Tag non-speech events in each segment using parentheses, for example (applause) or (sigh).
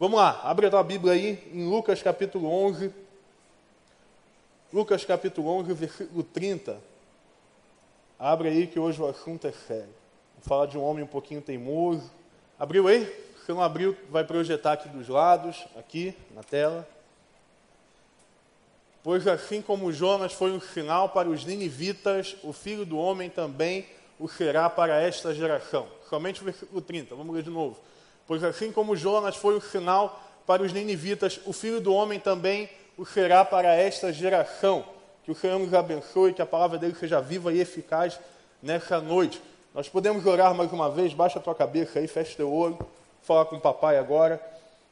Vamos lá, abre a tua Bíblia aí em Lucas capítulo 11. Lucas capítulo 11, versículo 30. Abre aí que hoje o assunto é sério. Vou falar de um homem um pouquinho teimoso. Abriu aí? Se não abriu, vai projetar aqui dos lados, aqui na tela. Pois assim como Jonas foi um sinal para os ninivitas, o filho do homem também o será para esta geração. Somente o versículo 30, vamos ler de novo. Pois assim como Jonas foi um sinal para os ninivitas, o filho do homem também o será para esta geração. Que o Senhor nos abençoe, que a palavra dele seja viva e eficaz nessa noite. Nós podemos orar mais uma vez, baixa a tua cabeça aí, fecha teu olho, fala com o papai agora.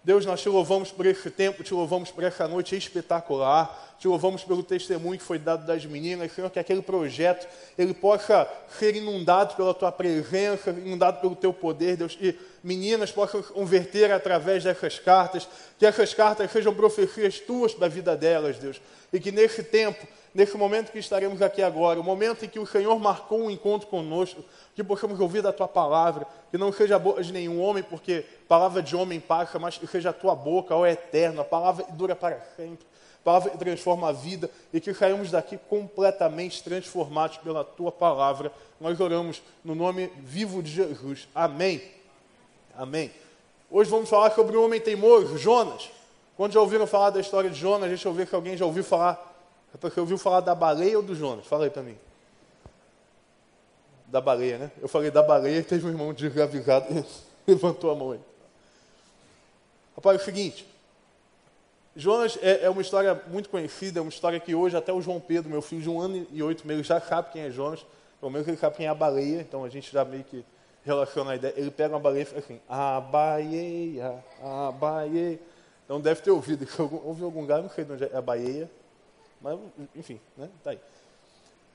Deus, nós te louvamos por esse tempo, te louvamos por essa noite espetacular, te louvamos pelo testemunho que foi dado das meninas, Senhor, que aquele projeto ele possa ser inundado pela tua presença, inundado pelo teu poder, Deus, e meninas possam converter através dessas cartas, que essas cartas sejam profecias tuas para a vida delas, Deus, e que nesse tempo nesse momento que estaremos aqui agora, o momento em que o Senhor marcou um encontro conosco, que possamos ouvir da tua palavra, que não seja a boca de nenhum homem, porque palavra de homem passa, mas que seja a tua boca, ó eterno, a palavra dura para sempre, a palavra que transforma a vida, e que saímos daqui completamente transformados pela tua palavra. Nós oramos no nome vivo de Jesus. Amém. Amém. Hoje vamos falar sobre o homem teimoso, Jonas. Quando já ouviram falar da história de Jonas, deixa eu ver se alguém já ouviu falar é porque ouviu falar da baleia ou do Jonas? Fala aí para mim. Da baleia, né? Eu falei da baleia e teve um irmão desavisado (laughs) levantou a mão aí. Rapaz, é o seguinte. Jonas é, é, uma história muito conhecida, é uma história que hoje até o João Pedro, meu filho de um ano e oito meses, já sabe quem é Jonas. Pelo menos ele sabe quem é a baleia, então a gente já meio que relaciona a ideia. Ele pega uma baleia e fala assim, a baleia, a baleia. Então deve ter ouvido, (laughs) ouviu algum lugar, não sei de onde é a baleia. Mas, enfim, né? Tá aí.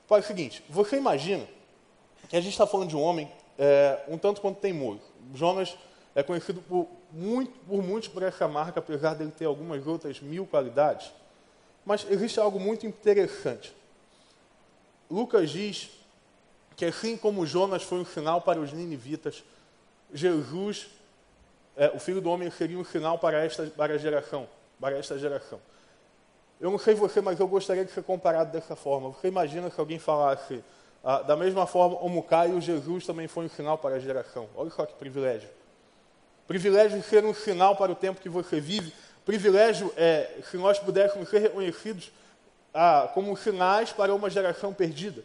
Faz o seguinte, você imagina que a gente está falando de um homem é, um tanto quanto teimoso. Jonas é conhecido por, muito, por muitos por essa marca, apesar dele ter algumas outras mil qualidades. Mas existe algo muito interessante. Lucas diz que assim como Jonas foi um sinal para os ninivitas, Jesus, é, o Filho do Homem, seria um sinal para esta, para geração, para esta geração. Eu não sei você, mas eu gostaria de ser comparado dessa forma. Você imagina se alguém falasse, ah, da mesma forma, o Caio, Jesus também foi um sinal para a geração. Olha só que privilégio. Privilégio ser um sinal para o tempo que você vive. Privilégio é se nós pudéssemos ser reconhecidos ah, como sinais para uma geração perdida.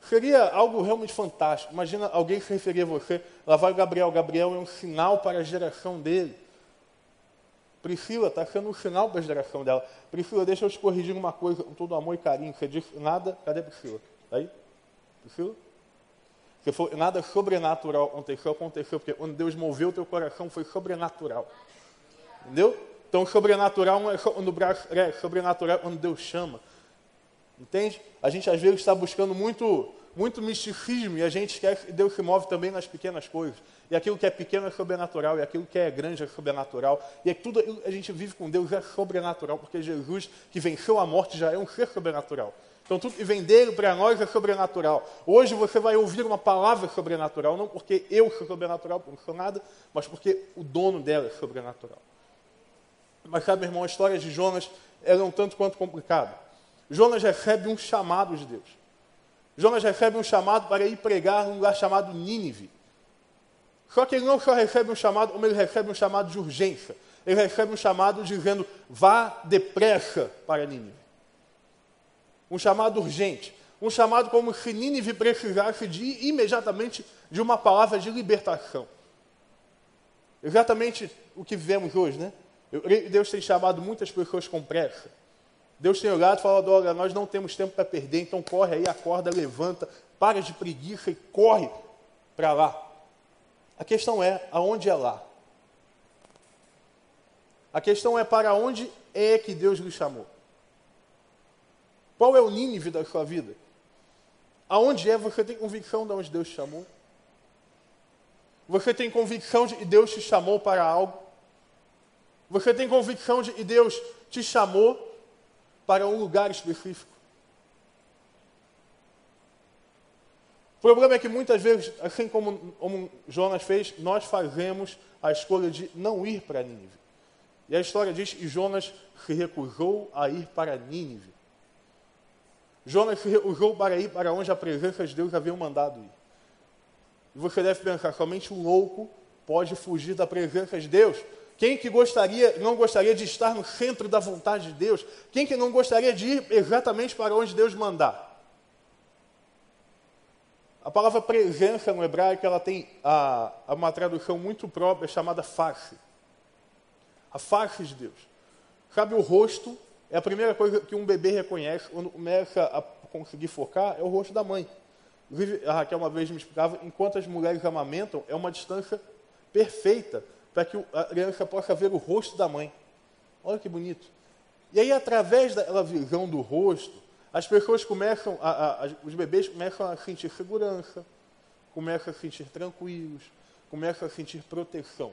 Seria algo realmente fantástico. Imagina alguém se referir a você, lá vai o Gabriel. Gabriel é um sinal para a geração dele. Priscila está sendo um sinal para a geração dela. Priscila, deixa eu te corrigir uma coisa com todo amor e carinho. Você disse nada. Cadê Priscila? Está aí? Priscila? Você falou, nada sobrenatural aconteceu, aconteceu, porque quando Deus moveu o teu coração foi sobrenatural. Entendeu? Então, sobrenatural não é quando o braço é sobrenatural quando Deus chama. Entende? A gente às vezes está buscando muito muito misticismo e a gente quer que Deus se move também nas pequenas coisas. E aquilo que é pequeno é sobrenatural, e aquilo que é grande é sobrenatural. E é tudo a gente vive com Deus é sobrenatural, porque Jesus, que venceu a morte, já é um ser sobrenatural. Então tudo que vem dele para nós é sobrenatural. Hoje você vai ouvir uma palavra sobrenatural, não porque eu sou sobrenatural, porque não sou nada, mas porque o dono dela é sobrenatural. Mas sabe, meu irmão, a história de Jonas é um tanto quanto complicada. Jonas recebe um chamado de Deus. Jonas recebe um chamado para ir pregar num lugar chamado Nínive. Só que ele não só recebe um chamado, como ele recebe um chamado de urgência. Ele recebe um chamado dizendo: vá depressa para Nínive. Um chamado urgente. Um chamado como se Nínive precisasse de imediatamente de uma palavra de libertação. Exatamente o que vivemos hoje, né? Deus tem chamado muitas pessoas com pressa. Deus tem olhado e falado: olha, nós não temos tempo para perder, então corre aí, acorda, levanta, para de preguiça e corre para lá. A questão é: aonde é lá? A questão é para onde é que Deus lhe chamou? Qual é o Nínive da sua vida? Aonde é você tem convicção de onde Deus te chamou? Você tem convicção de que Deus te chamou para algo? Você tem convicção de que Deus te chamou para um lugar específico. O problema é que muitas vezes, assim como, como Jonas fez, nós fazemos a escolha de não ir para Nínive. E a história diz que Jonas se recusou a ir para Nínive. Jonas se recusou para ir para onde a presença de Deus havia mandado ir. E você deve pensar, somente um louco pode fugir da presença de Deus. Quem que gostaria, não gostaria de estar no centro da vontade de Deus? Quem que não gostaria de ir exatamente para onde Deus mandar? A palavra presença no hebraico ela tem a, a uma tradução muito própria chamada face. A face de Deus. Sabe, o rosto é a primeira coisa que um bebê reconhece quando começa a conseguir focar, é o rosto da mãe. A Raquel uma vez me explicava, enquanto as mulheres amamentam, é uma distância perfeita para que a criança possa ver o rosto da mãe. Olha que bonito. E aí, através da visão do rosto, as pessoas começam, a, a, os bebês começam a sentir segurança, começam a sentir tranquilos, começam a sentir proteção.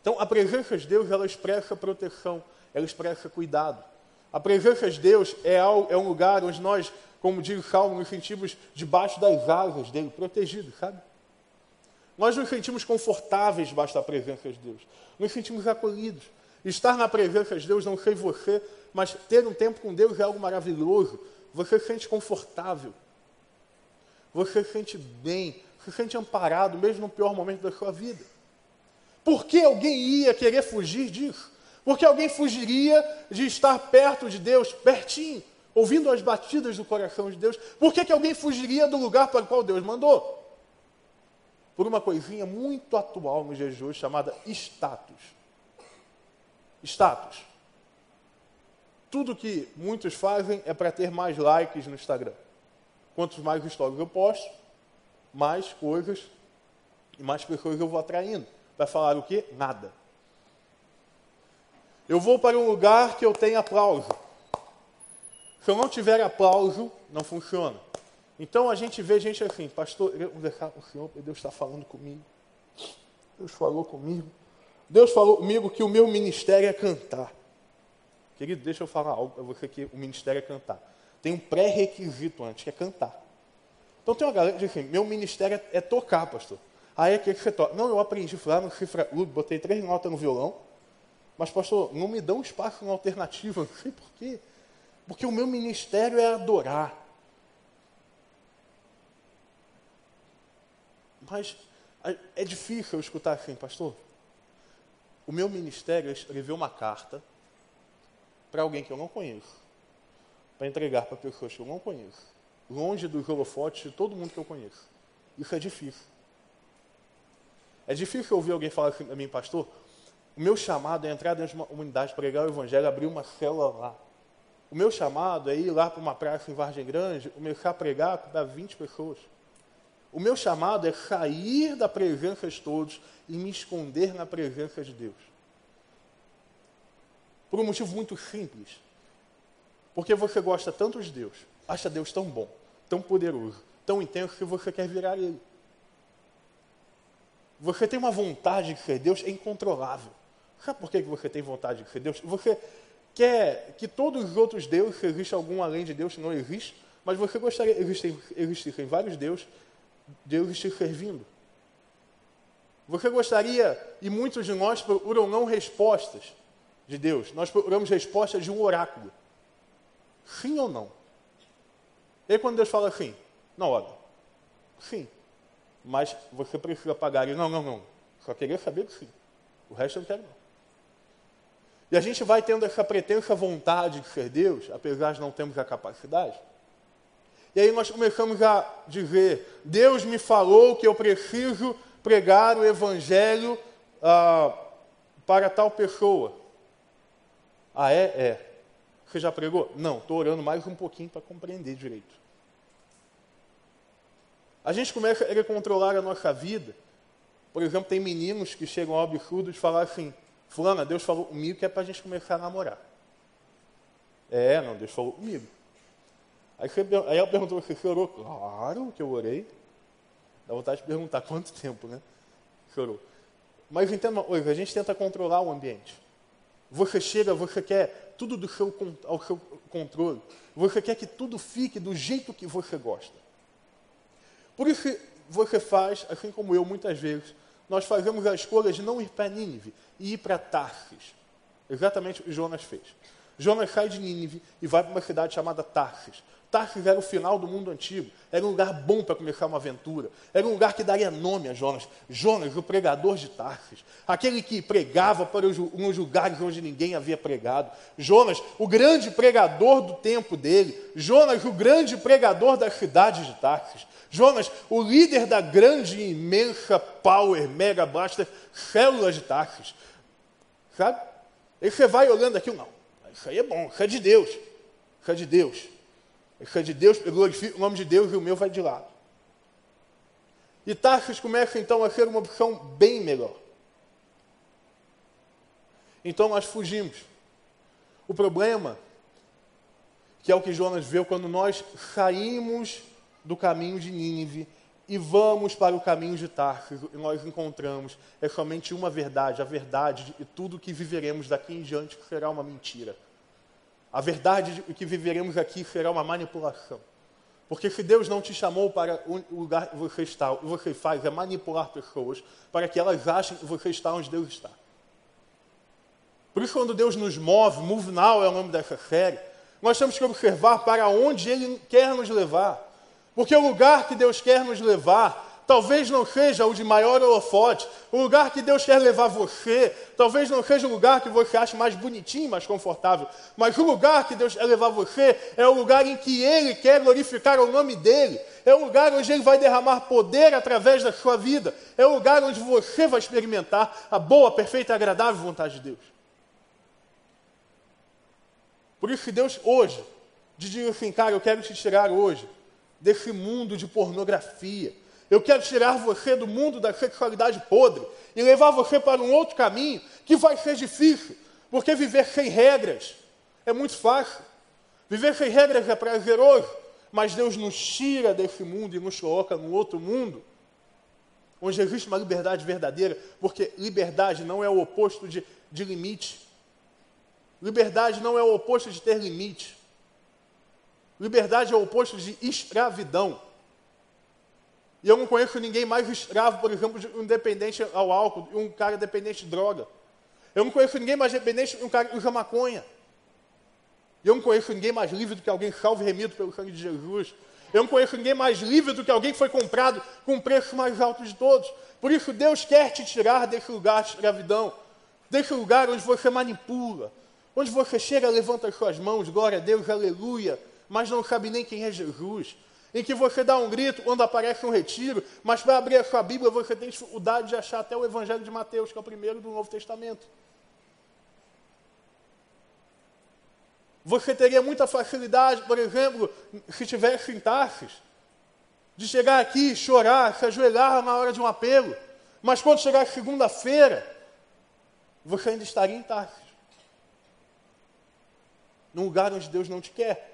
Então, a presença de Deus, ela expressa proteção, ela expressa cuidado. A presença de Deus é, é um lugar onde nós, como diz o Salmo, nos sentimos debaixo das asas dele, protegidos, sabe? Nós nos sentimos confortáveis debaixo da presença de Deus. Nos sentimos acolhidos. Estar na presença de Deus, não sei você, mas ter um tempo com Deus é algo maravilhoso. Você se sente confortável. Você se sente bem, se sente amparado, mesmo no pior momento da sua vida. Por que alguém ia querer fugir disso? Porque alguém fugiria de estar perto de Deus, pertinho, ouvindo as batidas do coração de Deus? Por que, que alguém fugiria do lugar para o qual Deus mandou? Por uma coisinha muito atual no hoje chamada status. Status. Tudo que muitos fazem é para ter mais likes no Instagram. Quantos mais stories eu posto, mais coisas e mais pessoas eu vou atraindo. Para falar o quê? Nada. Eu vou para um lugar que eu tenho aplauso. Se eu não tiver aplauso, não funciona. Então a gente vê gente assim, pastor, o Senhor, Deus está falando comigo. Deus falou comigo. Deus falou comigo que o meu ministério é cantar. Querido, deixa eu falar algo para você que o ministério é cantar. Tem um pré-requisito antes, que é cantar. Então tem uma galera que diz assim, meu ministério é tocar, pastor. Aí é que você toca. Não, eu aprendi, lá no Cifra Clube, botei três notas no violão, mas, pastor, não me dão espaço na alternativa, não sei por quê. Porque o meu ministério é adorar. Mas é difícil eu escutar assim, pastor. O meu ministério é escrever uma carta para alguém que eu não conheço, para entregar para pessoas que eu não conheço, longe dos holofotes de todo mundo que eu conheço. Isso é difícil. É difícil ouvir alguém falar assim para mim, pastor, o meu chamado é entrar dentro de uma unidade, pregar o evangelho, abrir uma célula lá. O meu chamado é ir lá para uma praça em Vargem Grande, começar a pregar para 20 pessoas. O meu chamado é sair da presença de todos e me esconder na presença de Deus. Por um motivo muito simples. Porque você gosta tanto de Deus, acha Deus tão bom, tão poderoso, tão intenso que você quer virar Ele. Você tem uma vontade de ser Deus incontrolável. Sabe por que você tem vontade de ser Deus? Você quer que todos os outros deuses, se existe algum além de Deus, não existe, mas você gostaria, existem, existem vários deuses, deuses te servindo. Você gostaria, e muitos de nós procuram não respostas de Deus, nós procuramos respostas de um oráculo. Sim ou não? E aí quando Deus fala assim, não, olha, sim, mas você precisa pagar. E não, não, não, só queria saber que sim. O resto eu não quero não. E a gente vai tendo essa pretensa vontade de ser Deus, apesar de não termos a capacidade. E aí nós começamos a dizer: Deus me falou que eu preciso pregar o Evangelho ah, para tal pessoa. Ah, é? É. Você já pregou? Não, estou orando mais um pouquinho para compreender direito. A gente começa a controlar a nossa vida. Por exemplo, tem meninos que chegam ao absurdo de falar assim: Fulana, Deus falou comigo que é para a gente começar a namorar. É, não, Deus falou comigo. Aí, você, aí ela perguntou, você chorou? Claro que eu orei. Dá vontade de perguntar (laughs) quanto tempo, né? Chorou. Mas entenda uma coisa, a gente tenta controlar o ambiente. Você chega, você quer tudo do seu, ao seu controle. Você quer que tudo fique do jeito que você gosta. Por isso você faz, assim como eu muitas vezes, nós fazemos a escolha de não ir para Nínive e ir para Tarsis. Exatamente o que Jonas fez. Jonas sai de Nínive e vai para uma cidade chamada Tarsis. Tarsis era o final do mundo antigo. Era um lugar bom para começar uma aventura. Era um lugar que daria nome a Jonas. Jonas, o pregador de Tarsis. Aquele que pregava para os lugares onde ninguém havia pregado. Jonas, o grande pregador do tempo dele. Jonas, o grande pregador da cidade de Tarsis. Jonas, o líder da grande, imensa, power, mega blaster, célula de Tarsis. Sabe? E você vai olhando aqui, não, isso aí é bom, isso é de Deus. Isso é de Deus. Isso é de Deus, eu glorifico o nome de Deus e o meu vai de lado. E Tarsis começa então a ser uma opção bem melhor. Então nós fugimos. O problema, que é o que Jonas viu quando nós saímos do caminho de Nínive e vamos para o caminho de Tarsis, e nós encontramos é somente uma verdade, a verdade e tudo que viveremos daqui em diante será uma mentira. A verdade de que viveremos aqui será uma manipulação. Porque se Deus não te chamou para o lugar que você está, o que você faz é manipular pessoas para que elas achem que você está onde Deus está. Por isso, quando Deus nos move, Move Now é o nome dessa série, nós temos que observar para onde Ele quer nos levar. Porque o lugar que Deus quer nos levar talvez não seja o de maior holofote. O lugar que Deus quer levar você, talvez não seja o lugar que você acha mais bonitinho, mais confortável. Mas o lugar que Deus quer levar você é o lugar em que Ele quer glorificar o nome dEle. É o lugar onde Ele vai derramar poder através da sua vida. É o lugar onde você vai experimentar a boa, perfeita e agradável vontade de Deus. Por isso que Deus hoje, diz assim, cara, eu quero te tirar hoje desse mundo de pornografia eu quero tirar você do mundo da sexualidade podre e levar você para um outro caminho que vai ser difícil, porque viver sem regras é muito fácil. Viver sem regras é prazeroso, mas Deus nos tira desse mundo e nos coloca num outro mundo, onde existe uma liberdade verdadeira, porque liberdade não é o oposto de, de limite. Liberdade não é o oposto de ter limite. Liberdade é o oposto de escravidão. E eu não conheço ninguém mais escravo, por exemplo, de um dependente ao álcool, um cara dependente de droga. Eu não conheço ninguém mais dependente de um cara que usa maconha. Eu não conheço ninguém mais livre do que alguém salvo e remido pelo sangue de Jesus. Eu não conheço ninguém mais livre do que alguém que foi comprado com o preço mais alto de todos. Por isso, Deus quer te tirar desse lugar de escravidão, desse lugar onde você manipula, onde você chega, levanta as suas mãos, glória a Deus, aleluia, mas não sabe nem quem é Jesus em que você dá um grito quando aparece um retiro, mas para abrir a sua Bíblia você tem dificuldade de achar até o Evangelho de Mateus, que é o primeiro do Novo Testamento. Você teria muita facilidade, por exemplo, se tivesse em Tarsis, de chegar aqui, chorar, se ajoelhar na hora de um apelo, mas quando chegar segunda-feira, você ainda estaria em Tarsis. Num lugar onde Deus não te quer.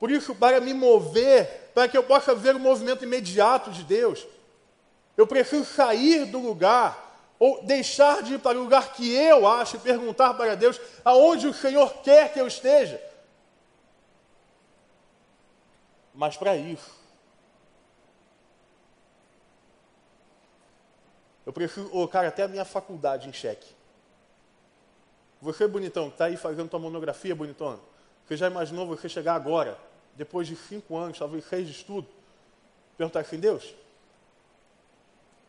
Por isso, para me mover, para que eu possa ver o movimento imediato de Deus, eu preciso sair do lugar ou deixar de ir para o lugar que eu acho e perguntar para Deus aonde o Senhor quer que eu esteja. Mas para isso, eu preciso colocar até a minha faculdade em xeque. Você, bonitão, que está aí fazendo tua monografia, bonitão, você já imaginou você chegar agora depois de cinco anos, talvez seis de estudo, perguntar assim, Deus,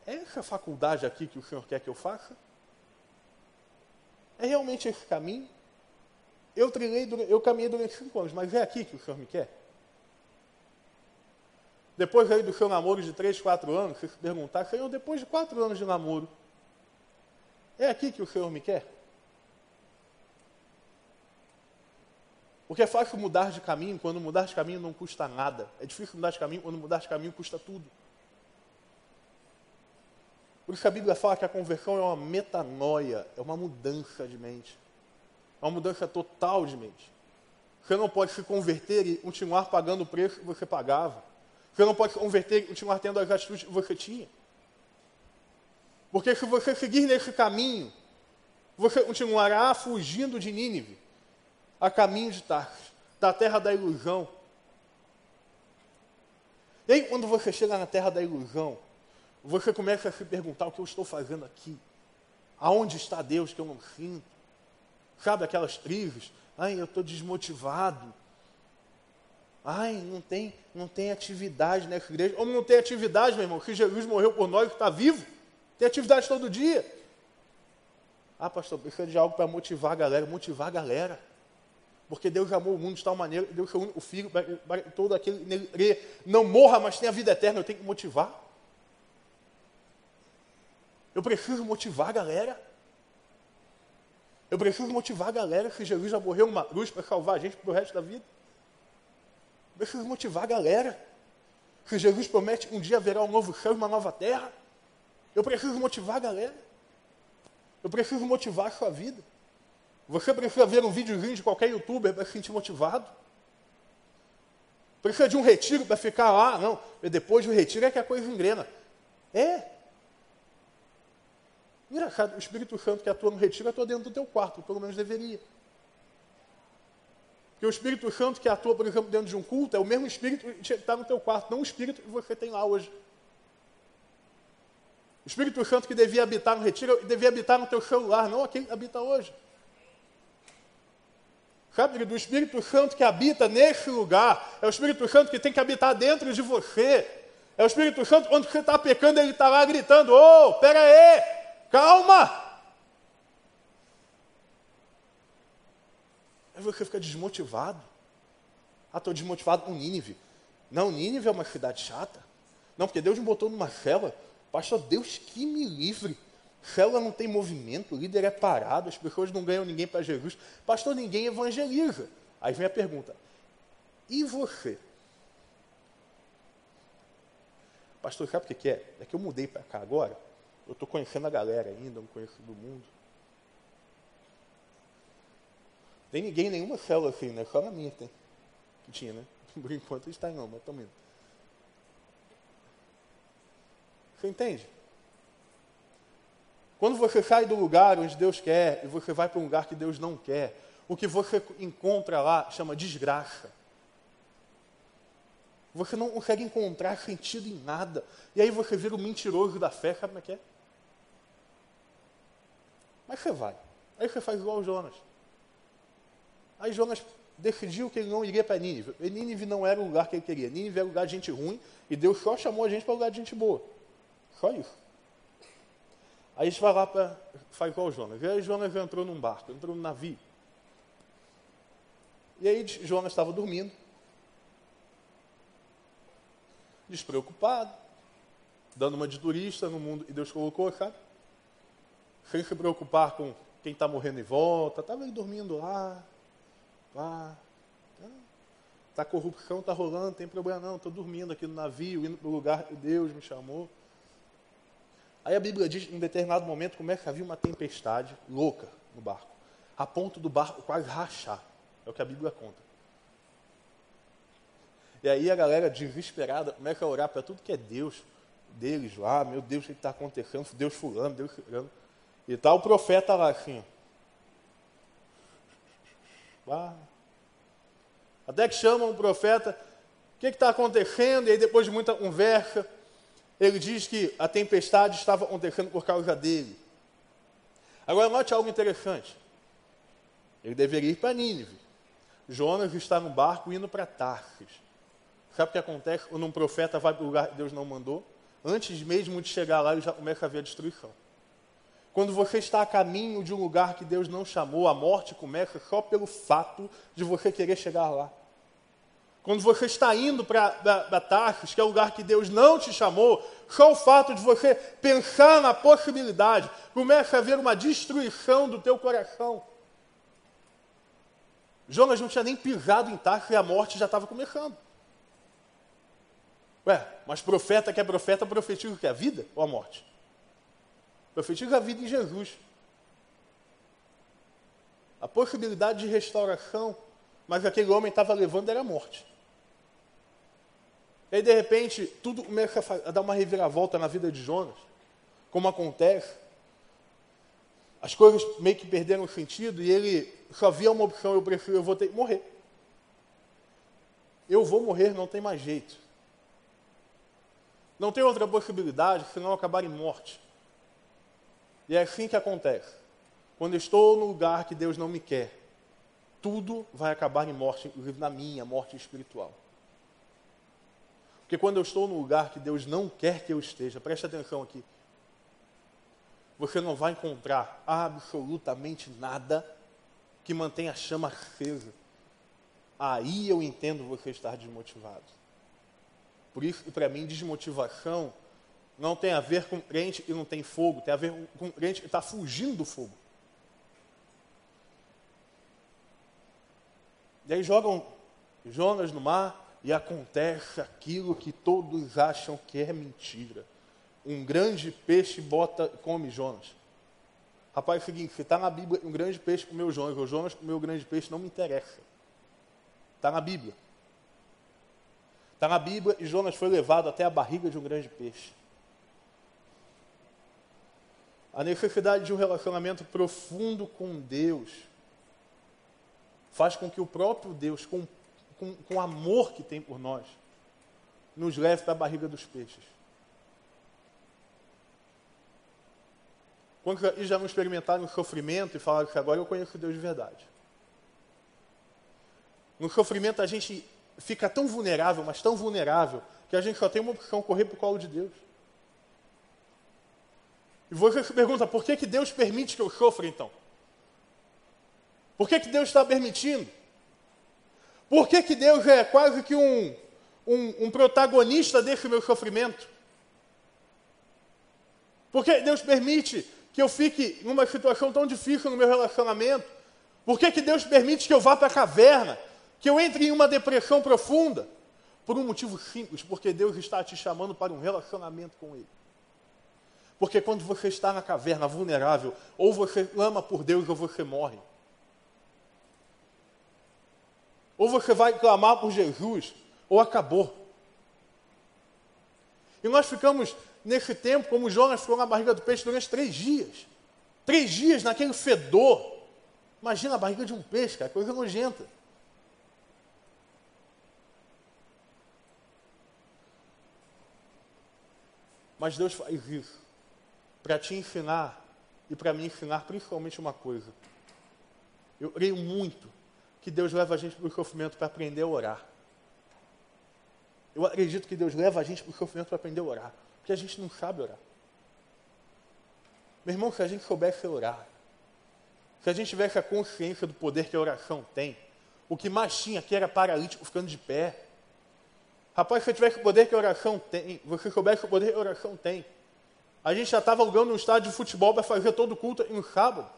é essa faculdade aqui que o Senhor quer que eu faça? É realmente esse caminho? Eu trilhei, eu caminhei durante cinco anos, mas é aqui que o Senhor me quer? Depois aí do seu namoro de três, quatro anos, você se perguntar, Senhor, depois de quatro anos de namoro, é aqui que o Senhor me quer? Porque é fácil mudar de caminho quando mudar de caminho não custa nada. É difícil mudar de caminho quando mudar de caminho custa tudo. Por isso que a Bíblia fala que a conversão é uma metanoia, é uma mudança de mente. É uma mudança total de mente. Você não pode se converter e continuar pagando o preço que você pagava. Você não pode se converter e continuar tendo as atitudes que você tinha. Porque se você seguir nesse caminho, você continuará fugindo de Nínive a caminho de Tarsis, da terra da ilusão. E aí, quando você chega na terra da ilusão, você começa a se perguntar o que eu estou fazendo aqui. Aonde está Deus que eu não sinto? Sabe aquelas crises? Ai, eu estou desmotivado. Ai, não tem, não tem atividade nessa igreja. Como não tem atividade, meu irmão? Que Jesus morreu por nós, que está vivo. Tem atividade todo dia. Ah, pastor, precisa de algo para motivar a galera. Motivar a galera. Porque Deus amou o mundo de tal maneira, Deus chamou o Filho para, todo aquele nele não morra, mas tenha vida eterna. Eu tenho que motivar. Eu preciso motivar a galera. Eu preciso motivar a galera que Jesus já morreu numa cruz para salvar a gente para o resto da vida. Eu preciso motivar a galera que Jesus promete um dia haverá um novo céu e uma nova terra. Eu preciso motivar a galera. Eu preciso motivar a sua vida. Você precisa ver um videozinho de qualquer youtuber para se sentir motivado. Precisa de um retiro para ficar lá, não. E depois do retiro é que a coisa engrena. É. Engraçado, o Espírito Santo que atua no retiro atua dentro do teu quarto, pelo menos deveria. Porque o Espírito Santo que atua, por exemplo, dentro de um culto, é o mesmo Espírito que está no teu quarto, não o Espírito que você tem lá hoje. O Espírito Santo que devia habitar no retiro, devia habitar no teu celular, não aquele que habita hoje. Sabe, do Espírito Santo que habita nesse lugar, é o Espírito Santo que tem que habitar dentro de você. É o Espírito Santo, quando você está pecando, ele está lá gritando: Ô, oh, pera aí, Calma! Aí você fica desmotivado. Ah, estou desmotivado com Nínive. Não, Nínive é uma cidade chata. Não, porque Deus me botou numa cela. Pastor, Deus que me livre. Célula não tem movimento, o líder é parado, as pessoas não ganham ninguém para Jesus. Pastor, ninguém evangeliza. Aí vem a pergunta: e você? Pastor, sabe o que é? É que eu mudei para cá agora. Eu estou conhecendo a galera ainda, não conheço do mundo. Tem ninguém, nenhuma célula assim, né? Só na minha tem. Que tinha, né? (laughs) Por enquanto está não, mas também. Você entende? Quando você sai do lugar onde Deus quer e você vai para um lugar que Deus não quer, o que você encontra lá chama desgraça. Você não consegue encontrar sentido em nada. E aí você vira o mentiroso da fé, sabe como é que é? Mas você vai. Aí você faz igual o Jonas. Aí Jonas decidiu que ele não iria para Nínive. E Nínive não era o lugar que ele queria. Nínive era lugar de gente ruim e Deus só chamou a gente para lugar de gente boa. Só isso. Aí gente vai lá para. faz igual Jonas. E aí Jonas entrou num barco, entrou num navio. E aí Jonas estava dormindo. Despreocupado. Dando uma de turista no mundo. E Deus colocou, sabe? sem se preocupar com quem está morrendo em volta, estava aí dormindo lá, lá. Tá, corrupção, está rolando, não tem problema não, estou dormindo aqui no navio, indo para o lugar que Deus me chamou. Aí a Bíblia diz, em determinado momento, começa a vir uma tempestade louca no barco, a ponto do barco quase rachar. É o que a Bíblia conta. E aí a galera desesperada começa a orar para tudo que é Deus deles lá, meu Deus, o que está acontecendo? Deus fulano, Deus fulano. E está o profeta lá assim. Até que chamam o profeta, o que está acontecendo? E aí, depois de muita conversa, ele diz que a tempestade estava acontecendo por causa dele. Agora, note algo interessante. Ele deveria ir para Nínive. Jonas está no barco indo para Tarsis. Sabe o que acontece quando um profeta vai para o lugar que Deus não mandou? Antes mesmo de chegar lá, ele já começa a ver a destruição. Quando você está a caminho de um lugar que Deus não chamou, a morte começa só pelo fato de você querer chegar lá. Quando você está indo para Tarsis, que é o lugar que Deus não te chamou, só o fato de você pensar na possibilidade, começa a haver uma destruição do teu coração. Jonas não tinha nem pisado em Tarsis e a morte já estava começando. Ué, mas profeta que é profeta, profetiza o que? A vida ou a morte? Profetiza a vida em Jesus. A possibilidade de restauração, mas aquele homem estava levando era a morte. E aí, de repente, tudo começa a dar uma reviravolta na vida de Jonas. Como acontece. As coisas meio que perderam sentido e ele só via uma opção: eu prefiro, eu vou ter que morrer. Eu vou morrer, não tem mais jeito. Não tem outra possibilidade senão acabar em morte. E é assim que acontece. Quando estou no lugar que Deus não me quer, tudo vai acabar em morte, inclusive na minha morte espiritual. Porque quando eu estou no lugar que Deus não quer que eu esteja, preste atenção aqui, você não vai encontrar absolutamente nada que mantenha a chama acesa. Aí eu entendo você estar desmotivado. Por isso, para mim, desmotivação não tem a ver com crente e não tem fogo, tem a ver com crente que está fugindo do fogo. E aí jogam Jonas no mar e acontece aquilo que todos acham que é mentira. Um grande peixe bota come Jonas. Rapaz, é o seguinte, se está na Bíblia um grande peixe comeu Jonas, ou Jonas comeu o grande peixe, não me interessa. Está na Bíblia. Está na Bíblia e Jonas foi levado até a barriga de um grande peixe. A necessidade de um relacionamento profundo com Deus faz com que o próprio Deus, com, com, com o amor que tem por nós, nos leve para a barriga dos peixes. Quantos aqui já não experimentaram sofrimento e falaram que agora eu conheço Deus de verdade? No sofrimento a gente fica tão vulnerável, mas tão vulnerável, que a gente só tem uma opção, correr para o colo de Deus. E você se pergunta, por que, que Deus permite que eu sofra então? Por que, que Deus está permitindo? Por que, que Deus é quase que um, um, um protagonista desse meu sofrimento? Por que Deus permite que eu fique numa situação tão difícil no meu relacionamento? Por que, que Deus permite que eu vá para a caverna? Que eu entre em uma depressão profunda? Por um motivo simples, porque Deus está te chamando para um relacionamento com Ele. Porque quando você está na caverna vulnerável, ou você clama por Deus ou você morre. Ou você vai clamar por Jesus, ou acabou. E nós ficamos nesse tempo, como Jonas ficou na barriga do peixe durante três dias. Três dias naquele fedor. Imagina a barriga de um peixe, cara, coisa nojenta. Mas Deus faz isso para te ensinar e para me ensinar principalmente uma coisa. Eu creio muito que Deus leva a gente para o sofrimento para aprender a orar. Eu acredito que Deus leva a gente para o sofrimento para aprender a orar, porque a gente não sabe orar. Meu irmão, se a gente soubesse orar, se a gente tivesse a consciência do poder que a oração tem, o que mais tinha aqui era paralítico ficando de pé. Rapaz, se você tivesse o poder que a oração tem, você soubesse o poder que a oração tem, a gente já estava alugando um estádio de futebol para fazer todo o culto em um sábado.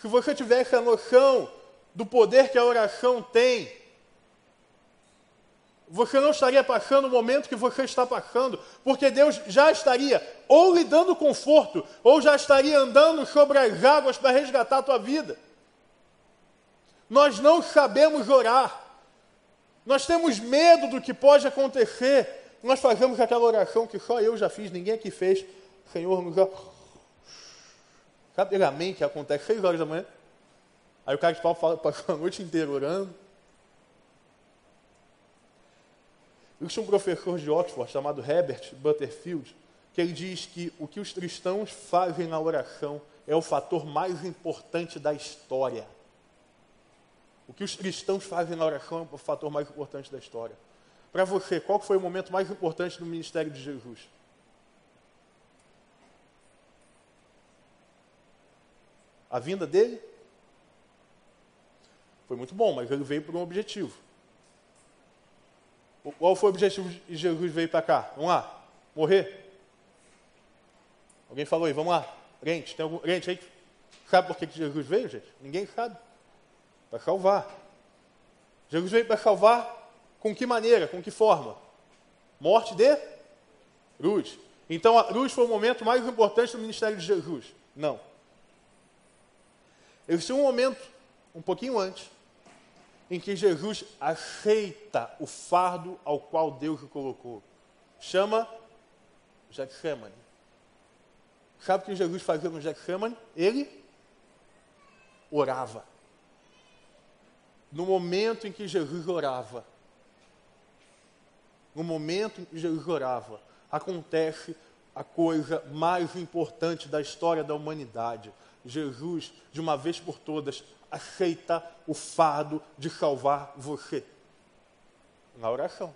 Se você tivesse a noção do poder que a oração tem, você não estaria passando o momento que você está passando, porque Deus já estaria ou lhe dando conforto, ou já estaria andando sobre as águas para resgatar a tua vida. Nós não sabemos orar, nós temos medo do que pode acontecer, nós fazemos aquela oração que só eu já fiz, ninguém aqui fez. Senhor, nos Sabe a que acontece seis horas da manhã? Aí o cara de pau fala, (laughs) passou a noite inteira orando. Existe um professor de Oxford chamado Herbert Butterfield, que ele diz que o que os cristãos fazem na oração é o fator mais importante da história. O que os cristãos fazem na oração é o fator mais importante da história. Para você, qual foi o momento mais importante do ministério de Jesus? A vinda dele? Foi muito bom, mas ele veio por um objetivo. Qual foi o objetivo de Jesus veio para cá? Vamos lá, morrer. Alguém falou aí, vamos lá. Gente, tem algum gente sabe por que Jesus veio, gente? Ninguém sabe. Para salvar. Jesus veio para salvar com que maneira? Com que forma? Morte de cruz. Então a cruz foi o momento mais importante do ministério de Jesus? Não. Existiu um momento, um pouquinho antes, em que Jesus aceita o fardo ao qual Deus o colocou. Chama Getsemane. Sabe o que Jesus fazia no Getsemane? Ele orava. No momento em que Jesus orava, no momento em que Jesus orava, acontece a coisa mais importante da história da humanidade. Jesus, de uma vez por todas, aceita o fardo de salvar você. Na oração.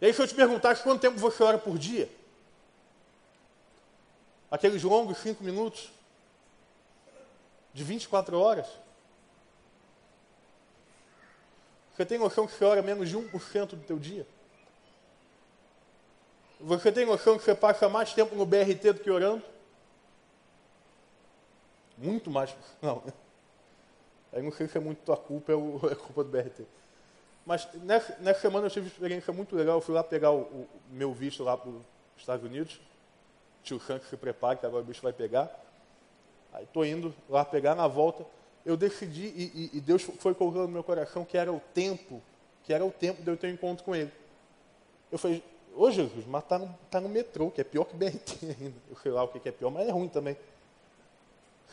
E aí, se eu te perguntasse quanto tempo você ora por dia? Aqueles longos cinco minutos? De 24 horas? Você tem noção que você ora menos de 1% do teu dia? Você tem noção que você passa mais tempo no BRT do que orando? Muito mais. (laughs) Não. Aí não sei se é muito tua culpa ou é (laughs) culpa do BRT. Mas nessa, nessa, semana eu tive uma experiência muito legal. Eu fui lá pegar o, o meu visto lá para os Estados Unidos. Tio Santos se prepare, que agora o bicho vai pegar. Aí estou indo lá pegar na volta. Eu decidi, e, e, e Deus foi colocando no meu coração que era o tempo, que era o tempo de eu ter um encontro com Ele. Eu falei, Ô Jesus, mas tá no, tá no metrô, que é pior que BRT (laughs) ainda. Eu sei lá o que é pior, mas é ruim também.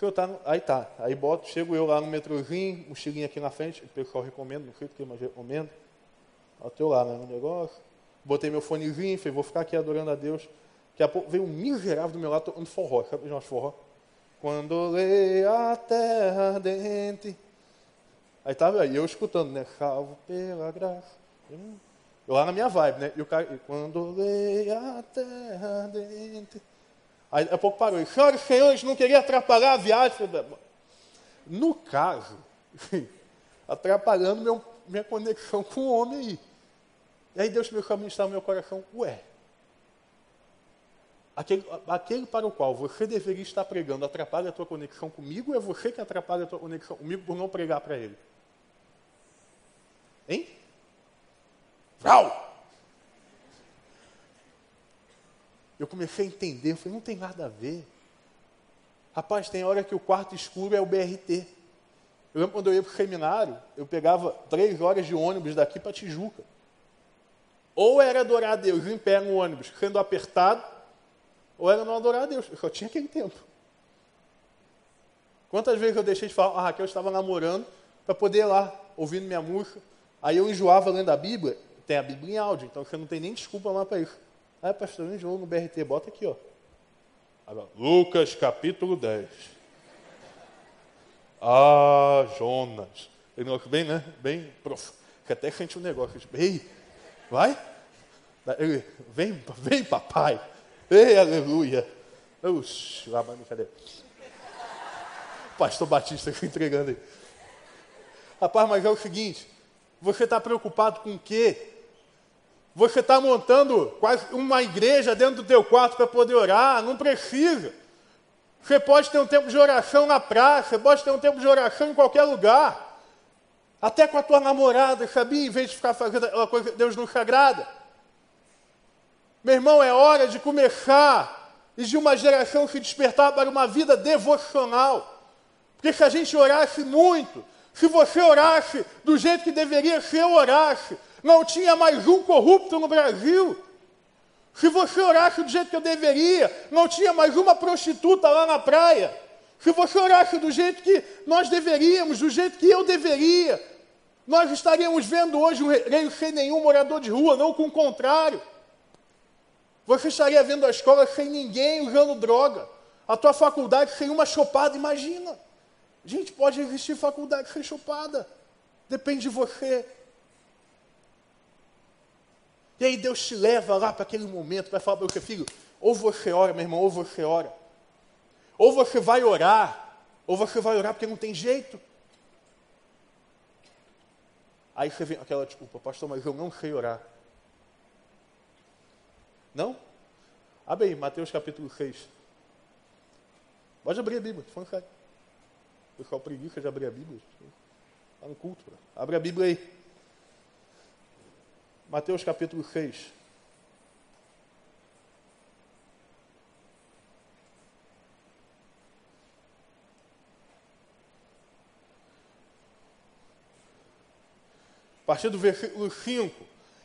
Eu tá aí tá, aí boto, chego eu lá no metrôzinho, mochilinha aqui na frente, o pessoal recomenda, não sei o que, mas recomendo. Até lá, né, no negócio. Botei meu fonezinho, falei, vou ficar aqui adorando a Deus. Daqui a pouco veio um miserável do meu lado tocando forró, sabe umas forró? Quando lê a terra ardente. Aí tava aí, eu escutando, né? Salvo pela graça. Eu lá na minha vibe, né? E o cara, quando leia a terra dentro. Aí a pouco parou. Senhoras e senhores, não queria atrapalhar a viagem. No caso, (laughs) atrapalhando meu, minha conexão com o homem aí. E aí Deus começou a ministrar no meu coração, ué, aquele, aquele para o qual você deveria estar pregando atrapalha a tua conexão comigo, ou é você que atrapalha a tua conexão comigo por não pregar para ele? Hein? Vrau! Eu comecei a entender, eu falei, não tem nada a ver. Rapaz, tem hora que o quarto escuro é o BRT. Eu lembro quando eu ia para o seminário, eu pegava três horas de ônibus daqui para Tijuca. Ou era adorar a Deus em pé no ônibus, sendo apertado, ou era não adorar a Deus. Eu só tinha aquele tempo. Quantas vezes eu deixei de falar, a Raquel estava namorando, para poder ir lá, ouvindo minha música. Aí eu enjoava lendo a Bíblia, tem a Bíblia em áudio, então você não tem nem desculpa lá para isso. Ah, pastor, eu enjoo no BRT, bota aqui, ó. Lucas capítulo 10. Ah, Jonas. Ele não bem, né? Bem prof. Até sente um negócio. Tipo, Ei, vai? Ele, vem, vem, papai. Ei, aleluia. Oxi, lá, mas cadê? Pastor Batista se entregando aí. Rapaz, mas é o seguinte: você está preocupado com o quê? Você está montando quase uma igreja dentro do teu quarto para poder orar? Não precisa. Você pode ter um tempo de oração na praça, você pode ter um tempo de oração em qualquer lugar. Até com a tua namorada, sabia? Em vez de ficar fazendo aquela coisa que Deus não sagrada. Meu irmão, é hora de começar e de uma geração se despertar para uma vida devocional. Porque se a gente orasse muito, se você orasse do jeito que deveria ser, orasse, não tinha mais um corrupto no Brasil. Se você orasse do jeito que eu deveria, não tinha mais uma prostituta lá na praia. Se você orasse do jeito que nós deveríamos, do jeito que eu deveria, nós estaríamos vendo hoje um reino sem nenhum morador de rua, não com o contrário. Você estaria vendo a escola sem ninguém usando droga, a tua faculdade sem uma chopada, imagina. Gente, pode existir faculdade sem chopada, depende de você. E aí Deus te leva lá para aquele momento, para falar para você, filho, ou você ora, meu irmão, ou você ora. Ou você vai orar, ou você vai orar porque não tem jeito. Aí você vem aquela desculpa, pastor, mas eu não sei orar. Não? Abre aí, Mateus capítulo 6. Pode abrir a Bíblia, falando sério. O pessoal preguiça de abrir a Bíblia. Está no culto. Abre a Bíblia aí. Mateus capítulo 6. A partir do versículo 5.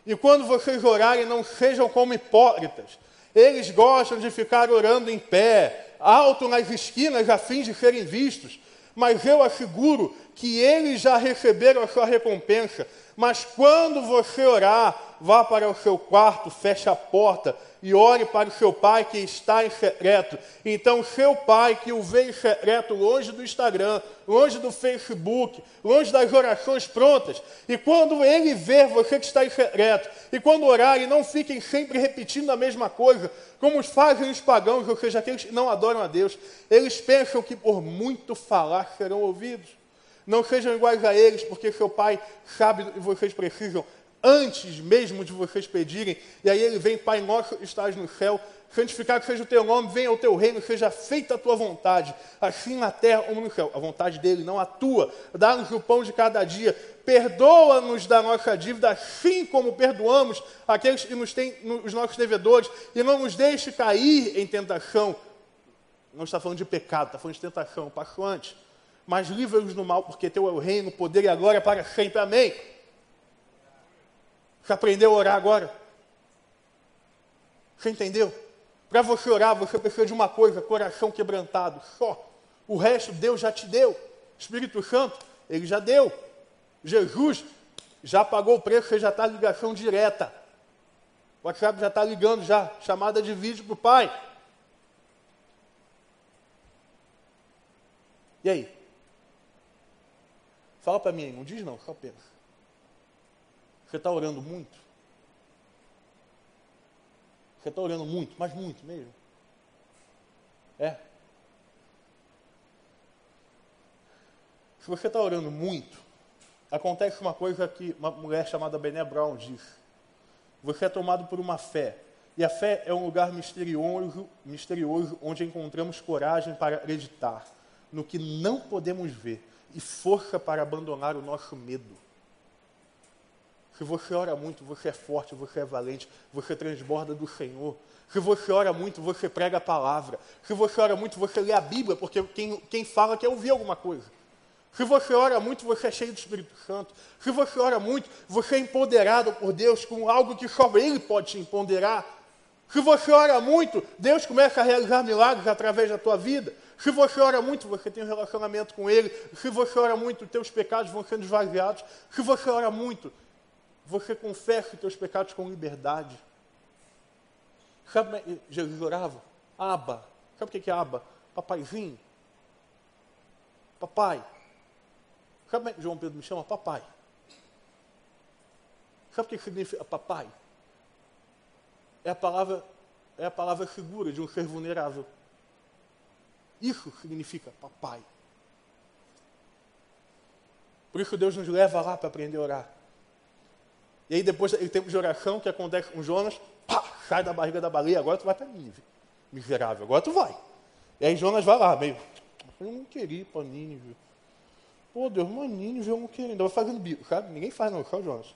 E quando vocês orarem, não sejam como hipócritas. Eles gostam de ficar orando em pé, alto nas esquinas, a fim de serem vistos. Mas eu asseguro que eles já receberam a sua recompensa. Mas quando você orar, vá para o seu quarto, feche a porta e ore para o seu pai que está em secreto. Então, seu pai que o vê em secreto, longe do Instagram, longe do Facebook, longe das orações prontas, e quando ele ver você que está em secreto, e quando orarem, não fiquem sempre repetindo a mesma coisa, como fazem os pagãos, ou seja, aqueles que não adoram a Deus, eles pensam que por muito falar serão ouvidos. Não sejam iguais a eles, porque seu pai sabe que vocês precisam antes mesmo de vocês pedirem. E aí ele vem, Pai nosso, estás no céu, santificado seja o teu nome, venha o teu reino, seja feita a tua vontade, assim na terra como no céu. A vontade dele, não a tua. Dá-nos o pão de cada dia. Perdoa-nos da nossa dívida, assim como perdoamos aqueles que nos têm, os nossos devedores, e não nos deixe cair em tentação. Não está falando de pecado, está falando de tentação, passo antes mas livra-nos do mal, porque teu é o reino, o poder e a glória para sempre. Amém. Você aprendeu a orar agora? Você entendeu? Para você orar, você precisa de uma coisa: coração quebrantado, só. O resto Deus já te deu. Espírito Santo, Ele já deu. Jesus já pagou o preço, você já está ligação direta. O WhatsApp já está ligando já, chamada de vídeo para o Pai. E aí? Fala para mim, não diz não, só pensa. Você está orando muito? Você está orando muito, mas muito mesmo? É? Se você está orando muito, acontece uma coisa que uma mulher chamada Bené Brown diz. Você é tomado por uma fé. E a fé é um lugar misterioso, misterioso onde encontramos coragem para acreditar no que não podemos ver e força para abandonar o nosso medo. Se você ora muito, você é forte, você é valente, você transborda do Senhor. Se você ora muito, você prega a palavra. Se você ora muito, você lê a Bíblia, porque quem, quem fala quer ouvir alguma coisa. Se você ora muito, você é cheio do Espírito Santo. Se você ora muito, você é empoderado por Deus com algo que só Ele pode te empoderar. Se você ora muito, Deus começa a realizar milagres através da tua vida. Se você ora muito, você tem um relacionamento com Ele. Se você ora muito, teus pecados vão sendo esvaziados. Se você ora muito, você confessa os teus pecados com liberdade. Sabe como é Jesus orava? Aba. Sabe o que é aba? Papaizinho. Papai. Sabe como é João Pedro me chama? Papai. Sabe o que significa papai? É a palavra, é a palavra segura de um ser vulnerável. Isso significa papai. Por isso Deus nos leva lá para aprender a orar. E aí depois tem tempo de oração que acontece com Jonas, pá, sai da barriga da baleia, agora tu vai para Nínive. Miserável, agora tu vai. E aí Jonas vai lá, meio, eu não queria ir para Nínive. Pô, Deus, mas Nínive eu não queria. Ainda vai fazendo bico, sabe? Ninguém faz não, só Jonas.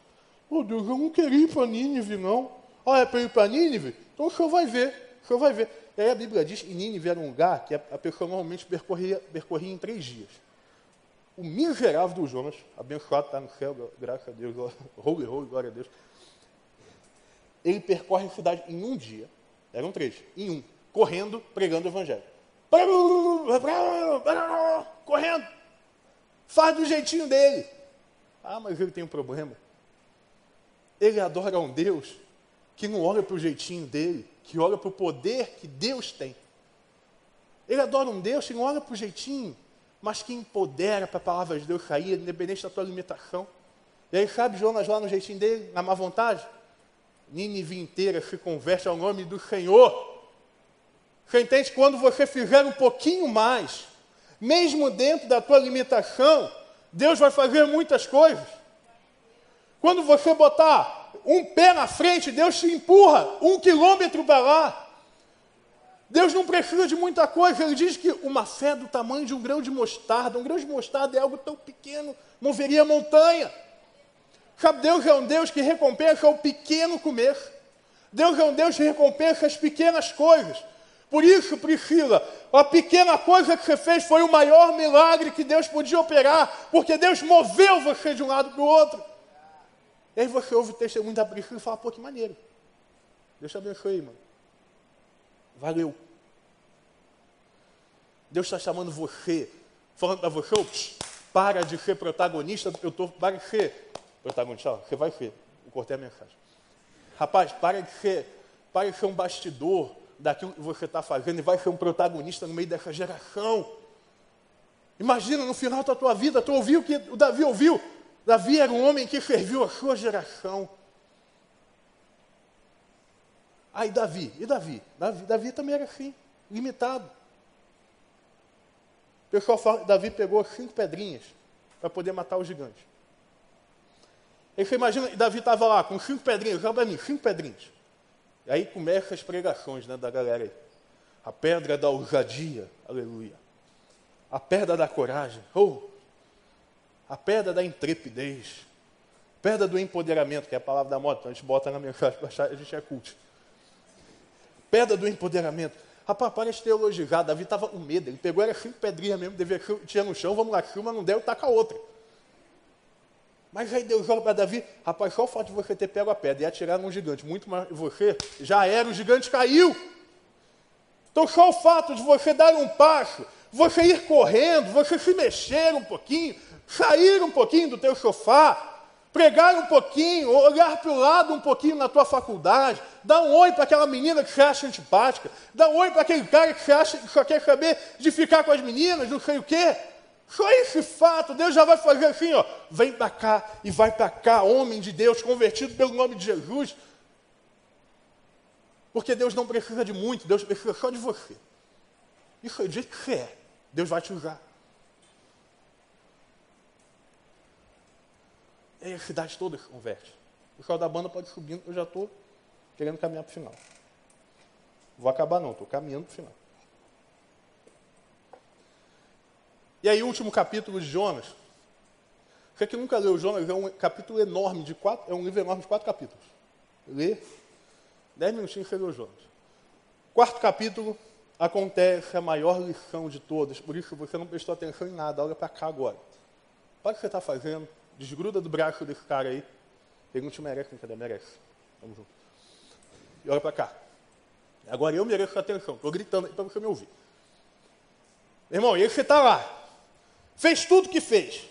Pô, Deus, eu não queria ir para Nínive, não. Ah, é para ir para Nínive? Então o senhor vai ver, o senhor vai ver. E aí a Bíblia diz que Nínive era um lugar que a pessoa normalmente percorria, percorria em três dias. O miserável do Jonas, abençoado está no céu, graças a Deus, (laughs) holy, holy, glória a Deus. Ele percorre a cidade em um dia, eram três, em um, correndo, pregando o evangelho. Correndo. Faz do jeitinho dele. Ah, mas ele tem um problema. Ele adora um Deus que não olha para o jeitinho dele, que olha para o poder que Deus tem. Ele adora um Deus que não olha para o jeitinho, mas que empodera para a palavra de Deus sair, independente da tua limitação. E aí, sabe Jonas lá no jeitinho dele, na má vontade? Nínive inteira se converte ao nome do Senhor. Você entende? Quando você fizer um pouquinho mais, mesmo dentro da tua limitação, Deus vai fazer muitas coisas. Quando você botar um pé na frente, Deus te empurra um quilômetro para lá. Deus não precisa de muita coisa. Ele diz que uma fé do tamanho de um grão de mostarda, um grão de mostarda é algo tão pequeno, moveria montanha. Sabe, Deus é um Deus que recompensa o pequeno comer. Deus é um Deus que recompensa as pequenas coisas. Por isso, Priscila, a pequena coisa que você fez foi o maior milagre que Deus podia operar, porque Deus moveu você de um lado para o outro. E aí você ouve o testemunho da Priscila e fala, pô, que maneiro. Deus te abençoe, mano. Valeu. Deus está chamando você, falando para você, para de ser protagonista, eu estou, para de ser protagonista, você vai ver, eu cortei a mensagem. Rapaz, para de ser, para de ser um bastidor daquilo que você está fazendo e vai ser um protagonista no meio dessa geração. Imagina no final da tua vida, tu ouviu o que o Davi ouviu. Davi era um homem que serviu a sua geração. Aí Davi, e Davi? Davi, Davi também era assim, limitado. O pessoal fala, Davi pegou cinco pedrinhas para poder matar o gigante. Aí você imagina, Davi estava lá com cinco pedrinhas, joga para mim, cinco pedrinhas. E aí começam as pregações né, da galera aí. A pedra da ousadia, aleluia. A pedra da coragem, oh, a pedra da intrepidez. Pedra do empoderamento, que é a palavra da moda, então a gente bota na mensagem (laughs) para a gente é culto. Pedra do empoderamento. Rapaz, parece teologizar. Davi estava com medo. Ele pegou, era cinco pedrinhas mesmo, devia, tinha no chão, vamos lá, filma, não deu, taca outra. Mas aí Deus olha para Davi, rapaz, só o fato de você ter pego a pedra e atirar num gigante, muito mais você, já era, o gigante caiu. Então só o fato de você dar um passo, você ir correndo, você se mexer um pouquinho, sair um pouquinho do teu sofá, pregar um pouquinho, olhar para o lado um pouquinho na tua faculdade, dar um oi para aquela menina que você acha antipática, dar um oi para aquele cara que você acha que só quer saber de ficar com as meninas, não sei o quê. Só esse fato, Deus já vai fazer assim, ó, vem para cá e vai para cá, homem de Deus, convertido pelo nome de Jesus. Porque Deus não precisa de muito, Deus precisa só de você. Isso é o jeito que você é. Deus vai te usar. E aí a cidade toda converte. O pessoal da banda pode subir, eu já estou querendo caminhar para o final. Vou acabar não, estou caminhando para o final. E aí, último capítulo de Jonas. Você que nunca leu Jonas, é um capítulo enorme de quatro, é um livro enorme de quatro capítulos. Lê, dez minutinhos você leu Jonas. Quarto capítulo, acontece a maior lição de todas, por isso você não prestou atenção em nada, olha para cá agora. Para o que você está fazendo, desgruda do braço desse cara aí. Ele não te merece, não merece. Vamos junto. E olha para cá. Agora eu mereço atenção, estou gritando aí para você me ouvir. Irmão, e você está lá, Fez tudo o que fez.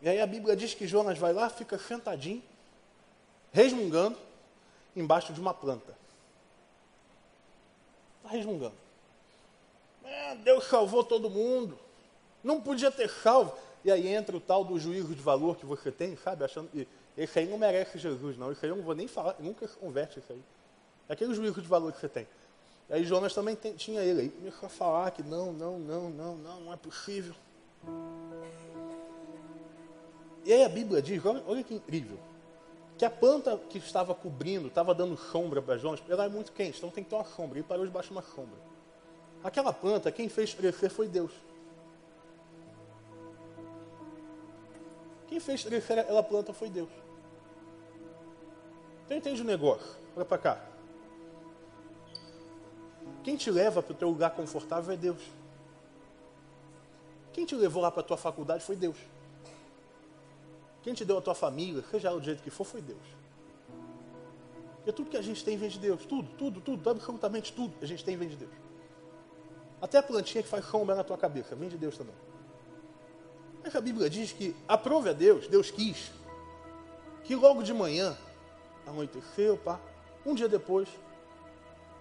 E aí a Bíblia diz que Jonas vai lá, fica sentadinho, resmungando, embaixo de uma planta. Está resmungando. É, Deus salvou todo mundo. Não podia ter salvo. E aí entra o tal do juízo de valor que você tem, sabe? Achando que esse aí não merece Jesus, não. Isso aí eu não vou nem falar, nunca se converte isso aí. É aquele juízo de valor que você tem. E aí Jonas também tem, tinha ele. Aí começou a falar que não, não, não, não, não, não é possível. E aí a Bíblia diz, olha, olha que incrível, que a planta que estava cobrindo, estava dando sombra para Jonas, ela é muito quente, então tem que ter uma sombra. Ele parou debaixo de uma sombra. Aquela planta, quem fez crescer foi Deus. Quem fez crescer aquela planta foi Deus. Então entende o negócio. Olha para cá. Quem te leva para o teu lugar confortável é Deus. Quem te levou lá para a tua faculdade foi Deus. Quem te deu a tua família, seja ela do jeito que for, foi Deus. Porque tudo que a gente tem vem de Deus. Tudo, tudo, tudo, absolutamente tudo a gente tem vem de Deus. Até a plantinha que faz sombra na tua cabeça, vem de Deus também. Mas a Bíblia diz que aprove a Deus, Deus quis, que logo de manhã, anoiteceu, pá, um dia depois,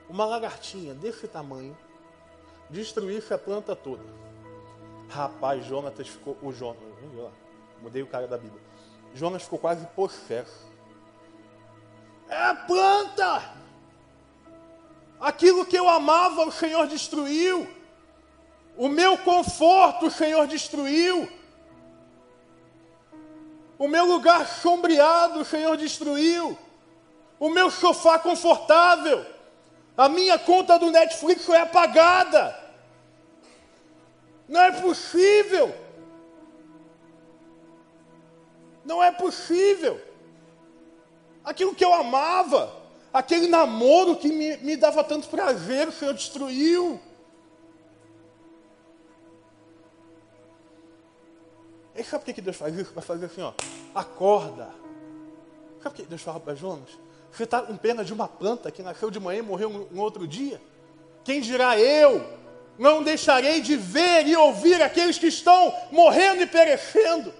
uma lagartinha desse tamanho destruísse a planta toda. Rapaz, Jonatas ficou. O Jonas, mudei o cara da Bíblia. Jonas ficou quase possesso. É a planta! Aquilo que eu amava, o Senhor destruiu. O meu conforto, o Senhor destruiu. O meu lugar sombreado, o Senhor destruiu. O meu sofá confortável a minha conta do Netflix foi apagada. Não é possível. Não é possível. Aquilo que eu amava, aquele namoro que me, me dava tanto prazer, o Senhor destruiu. E sabe por que Deus faz isso? Vai fazer assim, ó. Acorda. Sabe por que Deus fala para Jonas? Você está com pena de uma planta que nasceu de manhã e morreu um outro dia? Quem dirá eu? Não deixarei de ver e ouvir aqueles que estão morrendo e perecendo.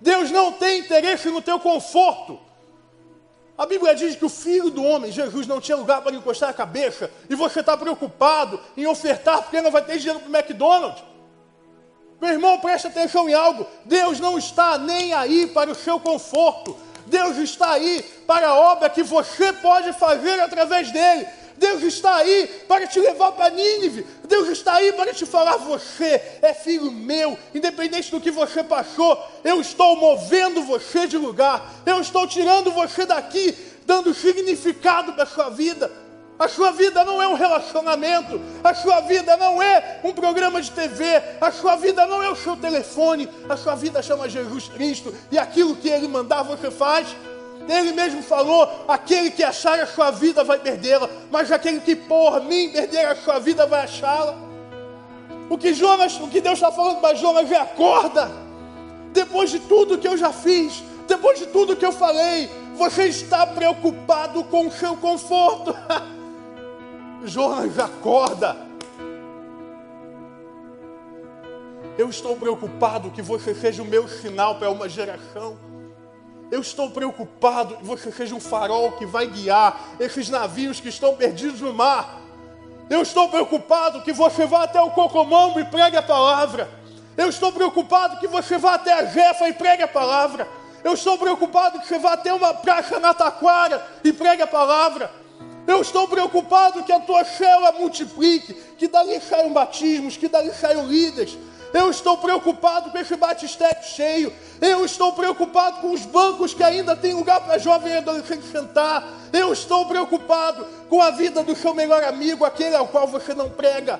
Deus não tem interesse no teu conforto. A Bíblia diz que o filho do homem, Jesus, não tinha lugar para encostar a cabeça, e você está preocupado em ofertar porque não vai ter dinheiro para o McDonald's. Meu irmão, preste atenção em algo: Deus não está nem aí para o seu conforto, Deus está aí para a obra que você pode fazer através dele. Deus está aí para te levar para Nínive. Deus está aí para te falar: você é filho meu, independente do que você passou, eu estou movendo você de lugar, eu estou tirando você daqui, dando significado para a sua vida. A sua vida não é um relacionamento, a sua vida não é um programa de TV, a sua vida não é o seu telefone, a sua vida chama Jesus Cristo e aquilo que Ele mandar você faz. Ele mesmo falou: aquele que achar a sua vida vai perdê-la, mas aquele que por mim perder a sua vida vai achá-la. O que Jonas, o que Deus está falando para Jonas é acorda. Depois de tudo que eu já fiz, depois de tudo que eu falei, você está preocupado com o seu conforto. (laughs) Jonas, acorda. Eu estou preocupado que você seja o meu sinal para uma geração. Eu estou preocupado que você seja um farol que vai guiar esses navios que estão perdidos no mar. Eu estou preocupado que você vá até o Cocomambo e pregue a palavra. Eu estou preocupado que você vá até a Jefa e pregue a palavra. Eu estou preocupado que você vá até uma praça na Taquara e pregue a palavra. Eu estou preocupado que a tua célula multiplique, que dali saiam batismos, que dali saiam líderes, eu estou preocupado com esse batistério cheio. Eu estou preocupado com os bancos que ainda tem lugar para jovem e adolescente sentar. Eu estou preocupado com a vida do seu melhor amigo, aquele ao qual você não prega.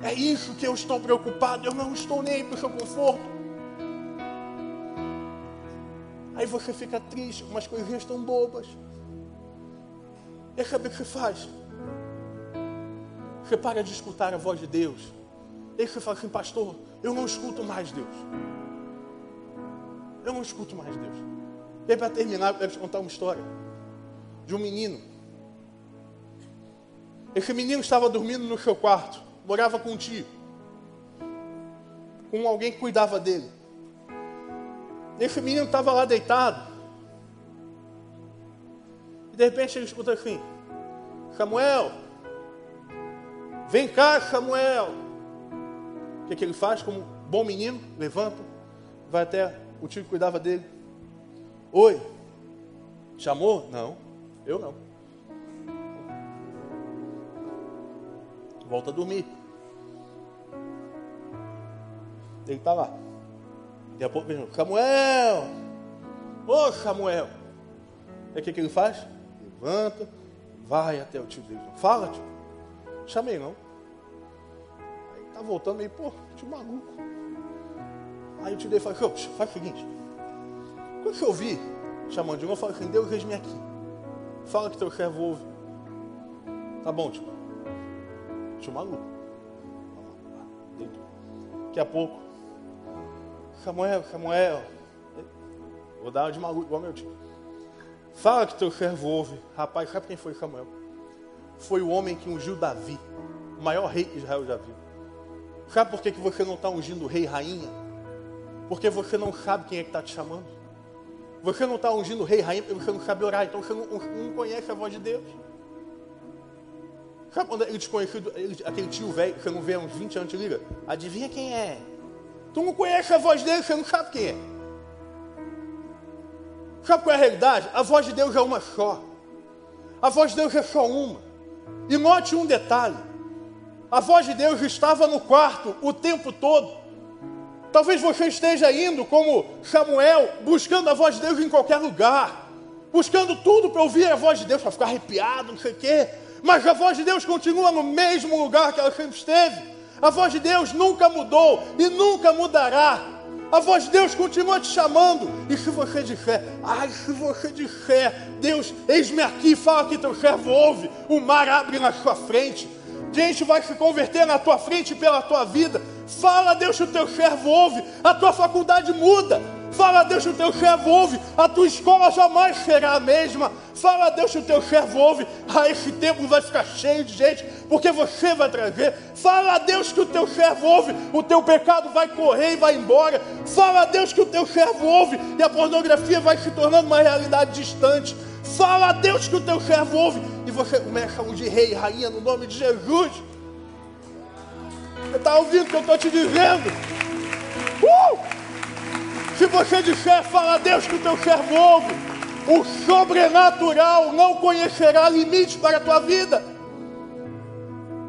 É isso que eu estou preocupado. Eu não estou nem para o seu conforto. Aí você fica triste com umas coisinhas tão bobas. E sabe o que você faz? Você para de escutar a voz de Deus Aí você fala assim, pastor, eu não escuto mais Deus. Eu não escuto mais Deus. E para terminar, eu quero te contar uma história de um menino. Esse menino estava dormindo no seu quarto, morava com um tio, com alguém que cuidava dele. Esse menino estava lá deitado. E de repente ele escuta assim: Samuel, vem cá, Samuel que, que ele faz como bom menino? Levanta, vai até o tio que cuidava dele. Oi, chamou? Não, eu não. Volta a dormir. Ele está lá. Daqui a pouco vem Samuel! Ô Samuel! É o que, que ele faz? Levanta, vai até o tio dele. Fala, tio. Chamei não. Tá voltando meio, pô, que maluco. Aí o tio dele falou, faz o seguinte. Quando você ouvir chamando de novo, fala assim, Deus eis-me aqui. Fala que teu servo ouve. Tá bom, tio. Tio maluco. Daqui a pouco. Samuel, Samuel. Vou dar uma de maluco igual meu tio. Fala que teu servo ouve. Rapaz, sabe quem foi Samuel? Foi o homem que ungiu Davi, o maior rei que Israel já viu. Sabe por que, que você não está ungindo rei e rainha? Porque você não sabe quem é que está te chamando. Você não está ungindo rei e rainha porque você não sabe orar. Então você não, não conhece a voz de Deus. Sabe quando ele desconhecido, ele, aquele tio velho que você não vê há uns 20 anos te liga? Adivinha quem é? Tu não conhece a voz dele, você não sabe quem é. Sabe qual é a realidade? A voz de Deus é uma só. A voz de Deus é só uma. E note um detalhe. A voz de Deus estava no quarto o tempo todo. Talvez você esteja indo como Samuel, buscando a voz de Deus em qualquer lugar, buscando tudo para ouvir a voz de Deus, para ficar arrepiado, não sei o quê. Mas a voz de Deus continua no mesmo lugar que ela sempre esteve. A voz de Deus nunca mudou e nunca mudará. A voz de Deus continua te chamando. E se você disser, ai, se você disser, Deus, eis-me aqui, fala que teu servo ouve, o mar abre na sua frente gente vai se converter na tua frente pela tua vida. Fala, Deus, que o teu servo ouve, a tua faculdade muda. Fala a Deus que o teu servo ouve. A tua escola jamais será a mesma. Fala a Deus que o teu servo ouve. Ah, esse templo vai ficar cheio de gente, porque você vai trazer. Fala a Deus que o teu servo ouve. O teu pecado vai correr e vai embora. Fala a Deus que o teu servo ouve. E a pornografia vai se tornando uma realidade distante. Fala a Deus que o teu servo ouve. E você começa a ungir rei e rainha no nome de Jesus. Você está ouvindo o que eu estou te dizendo? Uh! Se você disser, fala a Deus que o teu servo ouve, o sobrenatural não conhecerá limites para a tua vida.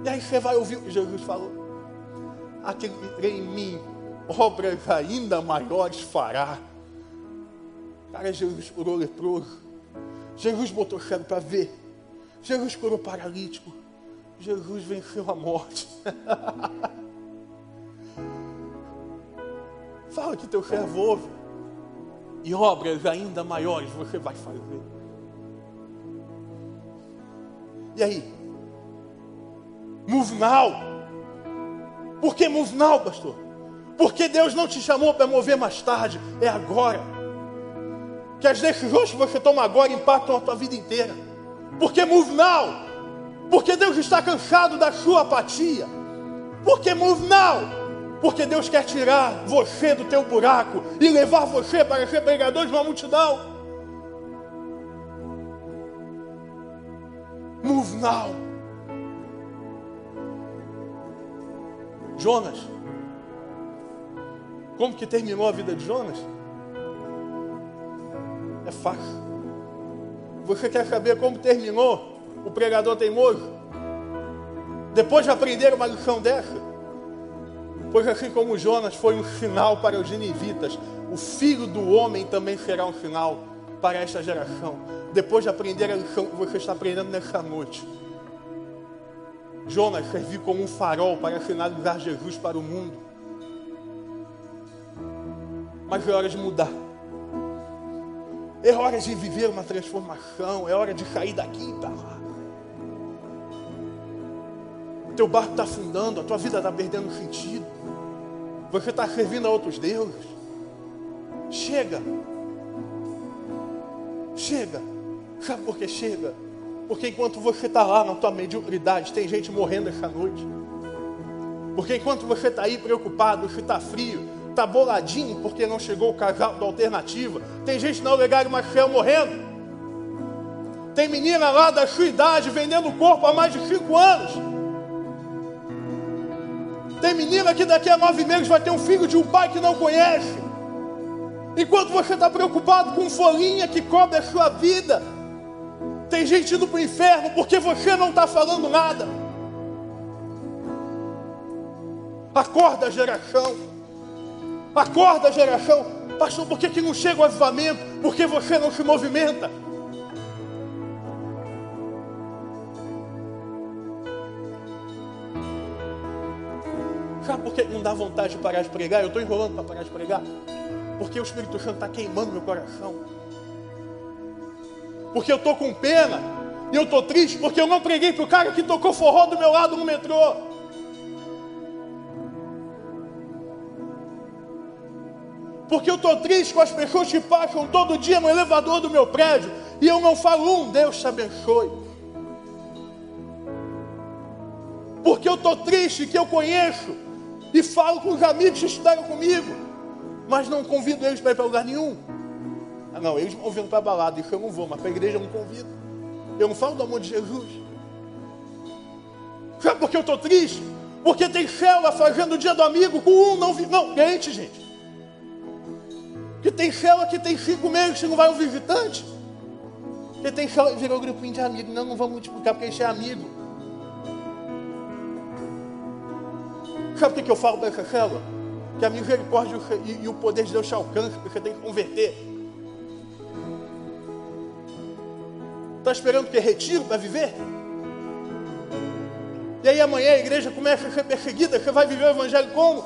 E aí você vai ouvir o que Jesus falou. Aquele que crê em mim, obras ainda maiores fará. Cara, Jesus curou leproso. Jesus botou cego para ver. Jesus curou paralítico. Jesus venceu a morte. (laughs) Fala que teu servo ouve. E obras ainda maiores você vai fazer. E aí? Move now. Por que move now, pastor? Porque Deus não te chamou para mover mais tarde, é agora. Que as decisões que você toma agora impactam a tua vida inteira. Porque move now. Porque Deus está cansado da sua apatia. Porque move now. Porque Deus quer tirar você do teu buraco e levar você para ser pregador de uma multidão. Move now. Jonas. Como que terminou a vida de Jonas? É fácil. Você quer saber como terminou o pregador teimoso? Depois de aprender uma lição dessa, Pois assim como Jonas foi um sinal para os ninivitas, o filho do homem também será um sinal para esta geração. Depois de aprender a lição que você está aprendendo nessa noite. Jonas serviu como um farol para sinalizar Jesus para o mundo. Mas é hora de mudar. É hora de viver uma transformação. É hora de sair daqui para lá. O teu barco está afundando, a tua vida está perdendo sentido. Você está servindo a outros deuses. Chega. Chega. Sabe por que chega? Porque enquanto você está lá na tua mediocridade, tem gente morrendo essa noite. Porque enquanto você está aí preocupado, se está frio, está boladinho porque não chegou o casal da alternativa, tem gente na Olegário Marcel morrendo. Tem menina lá da sua idade vendendo corpo há mais de cinco anos. Tem menina que daqui a nove meses vai ter um filho de um pai que não conhece. Enquanto você está preocupado com folhinha que cobre a sua vida, tem gente indo para o inferno porque você não está falando nada. Acorda, geração. Acorda, geração. Pastor, por que, que não chega o avivamento? Porque você não se movimenta. Sabe por que não dá vontade de parar de pregar? Eu estou enrolando para parar de pregar. Porque o Espírito Santo está queimando meu coração. Porque eu estou com pena. E eu estou triste porque eu não preguei para o cara que tocou forró do meu lado no metrô. Porque eu estou triste com as pessoas que passam todo dia no elevador do meu prédio. E eu não falo um, Deus te abençoe. Porque eu estou triste que eu conheço e falo com os amigos que estudaram comigo, mas não convido eles para ir para lugar nenhum. Ah, não, eles me convidam para balada, isso eu não vou, mas para a igreja eu não convido. Eu não falo do amor de Jesus. Sabe por que eu estou triste? Porque tem célula fazendo o dia do amigo com um não vi... Não, crente, gente. Que tem célula que tem cinco meses que não vai um visitante. Que tem célula que virou grupinho de amigos. Não, não vamos multiplicar porque a gente é amigo. Sabe o que eu falo dessa célula? Que a misericórdia e, o poder de Deus te alcance, porque você tem que converter. Está esperando que retiro para viver? E aí amanhã a igreja começa a ser perseguida, você vai viver o evangelho como?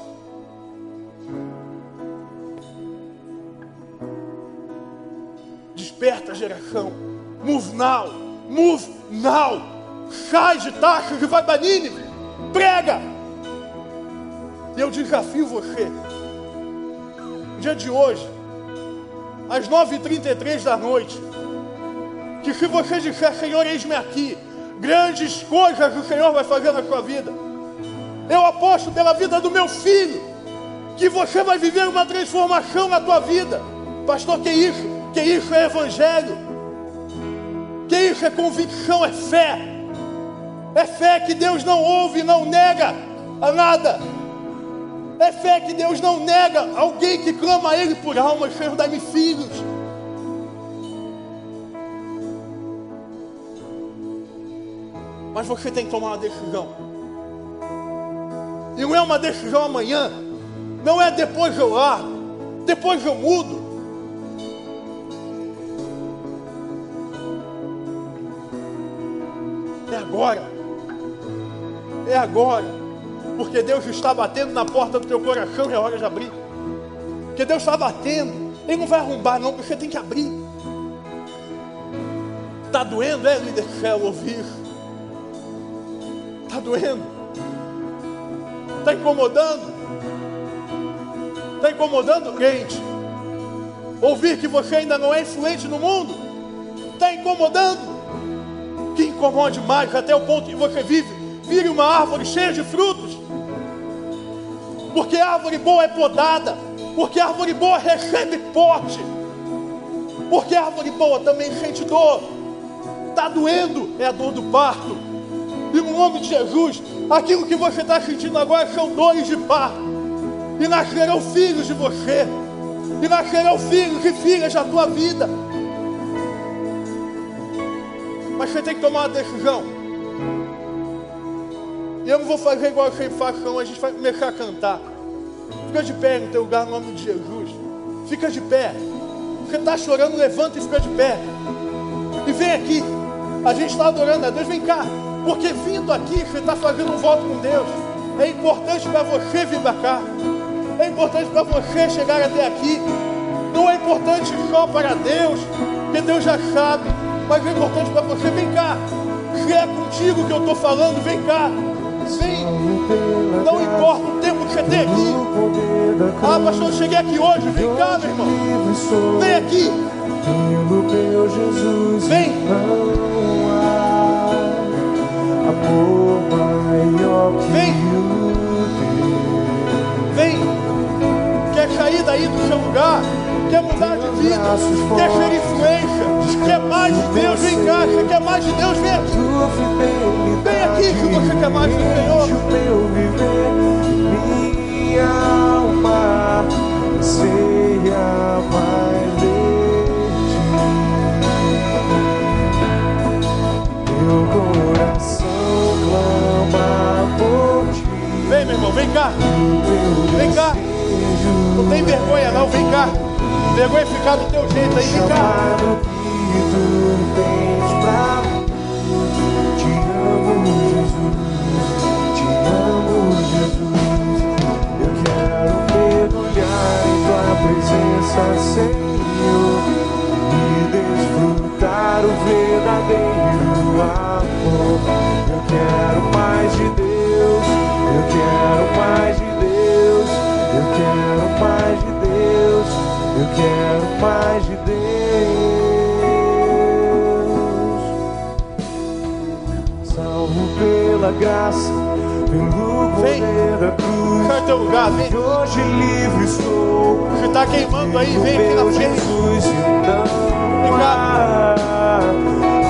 Desperta geração. Move now. Move now. Sai de taxas e vai para Nínive. Prega. Eu desafio você, no dia de hoje, às 9h33 da noite, que se você disser, Senhor, eis-me aqui, grandes coisas o Senhor vai fazer na sua vida. Eu aposto pela vida do meu filho, que você vai viver uma transformação na tua vida. Pastor, que isso? Que isso é evangelho. Que isso é convicção, é fé. É fé que Deus não ouve, não nega a nada. É fé que Deus não nega alguém que clama a Ele por almas, Senhor, dá-me filhos. Mas você tem que tomar uma decisão. E não é uma decisão amanhã. Não é depois eu largo. Depois eu mudo. É agora. É agora. Porque Deus está batendo na porta do teu coração é hora de abrir. Porque Deus está batendo. Ele não vai arrombar, não, porque você tem que abrir. Está doendo, é, líder céu, ouvir. Está doendo. Está incomodando. Está incomodando, crente. Ouvir que você ainda não é influente no mundo. Está incomodando. Que incomode mais até o ponto que você vive. Vire uma árvore cheia de frutos. Porque árvore boa é podada. Porque árvore boa recebe porte. Porque árvore boa também sente dor. Está doendo, é a dor do parto. E no nome de Jesus, aquilo que você está sentindo agora são dores de parto. E nascerão filhos de você. E nascerão filhos e filhas da tua vida. Mas você tem que tomar uma decisão. Eu não vou fazer igual sempre faço, não. A gente vai começar a cantar. Fica de pé no teu lugar, no nome de Jesus. Fica de pé. Você está chorando, levanta e fica de pé. E vem aqui. A gente está adorando a Deus, vem cá. Porque vindo aqui, você está fazendo um voto com Deus. É importante para você vir para cá. É importante para você chegar até aqui. Não é importante só para Deus, porque Deus já sabe. Mas é importante para você, vem cá. Se é contigo que eu estou falando, vem cá. Sim, não importa o tempo que você tem aqui. Ah, pastor, eu cheguei aqui hoje. Vem cá, meu irmão. Vem aqui. Vem. Vem. Vem. Quer sair daí do seu lugar? Quer mudar de vida? Quer ser influência? Quer mais de Deus? Vem cá. Você quer mais de Deus? Vem aqui. Vem aqui se você quer mais do Senhor. Minha alma. Meu coração clama por ti. Vem, meu irmão. Vem cá. Vem cá. Não tem vergonha, não. Vem cá. Vergonha ficar do teu jeito aí. Vem. Te amo, Jesus. Te amo, Jesus. Eu quero mergulhar em tua presença, Senhor. E desfrutar o verdadeiro amor. Eu quero mais de Deus. Eu quero mais de Deus. Salvo pela graça, pelo Vem. poder da cruz. Sai teu lugar. Vem. Hoje livre sou. Você está queimando aí. Vem aqui na frente. Jesus, e não há amor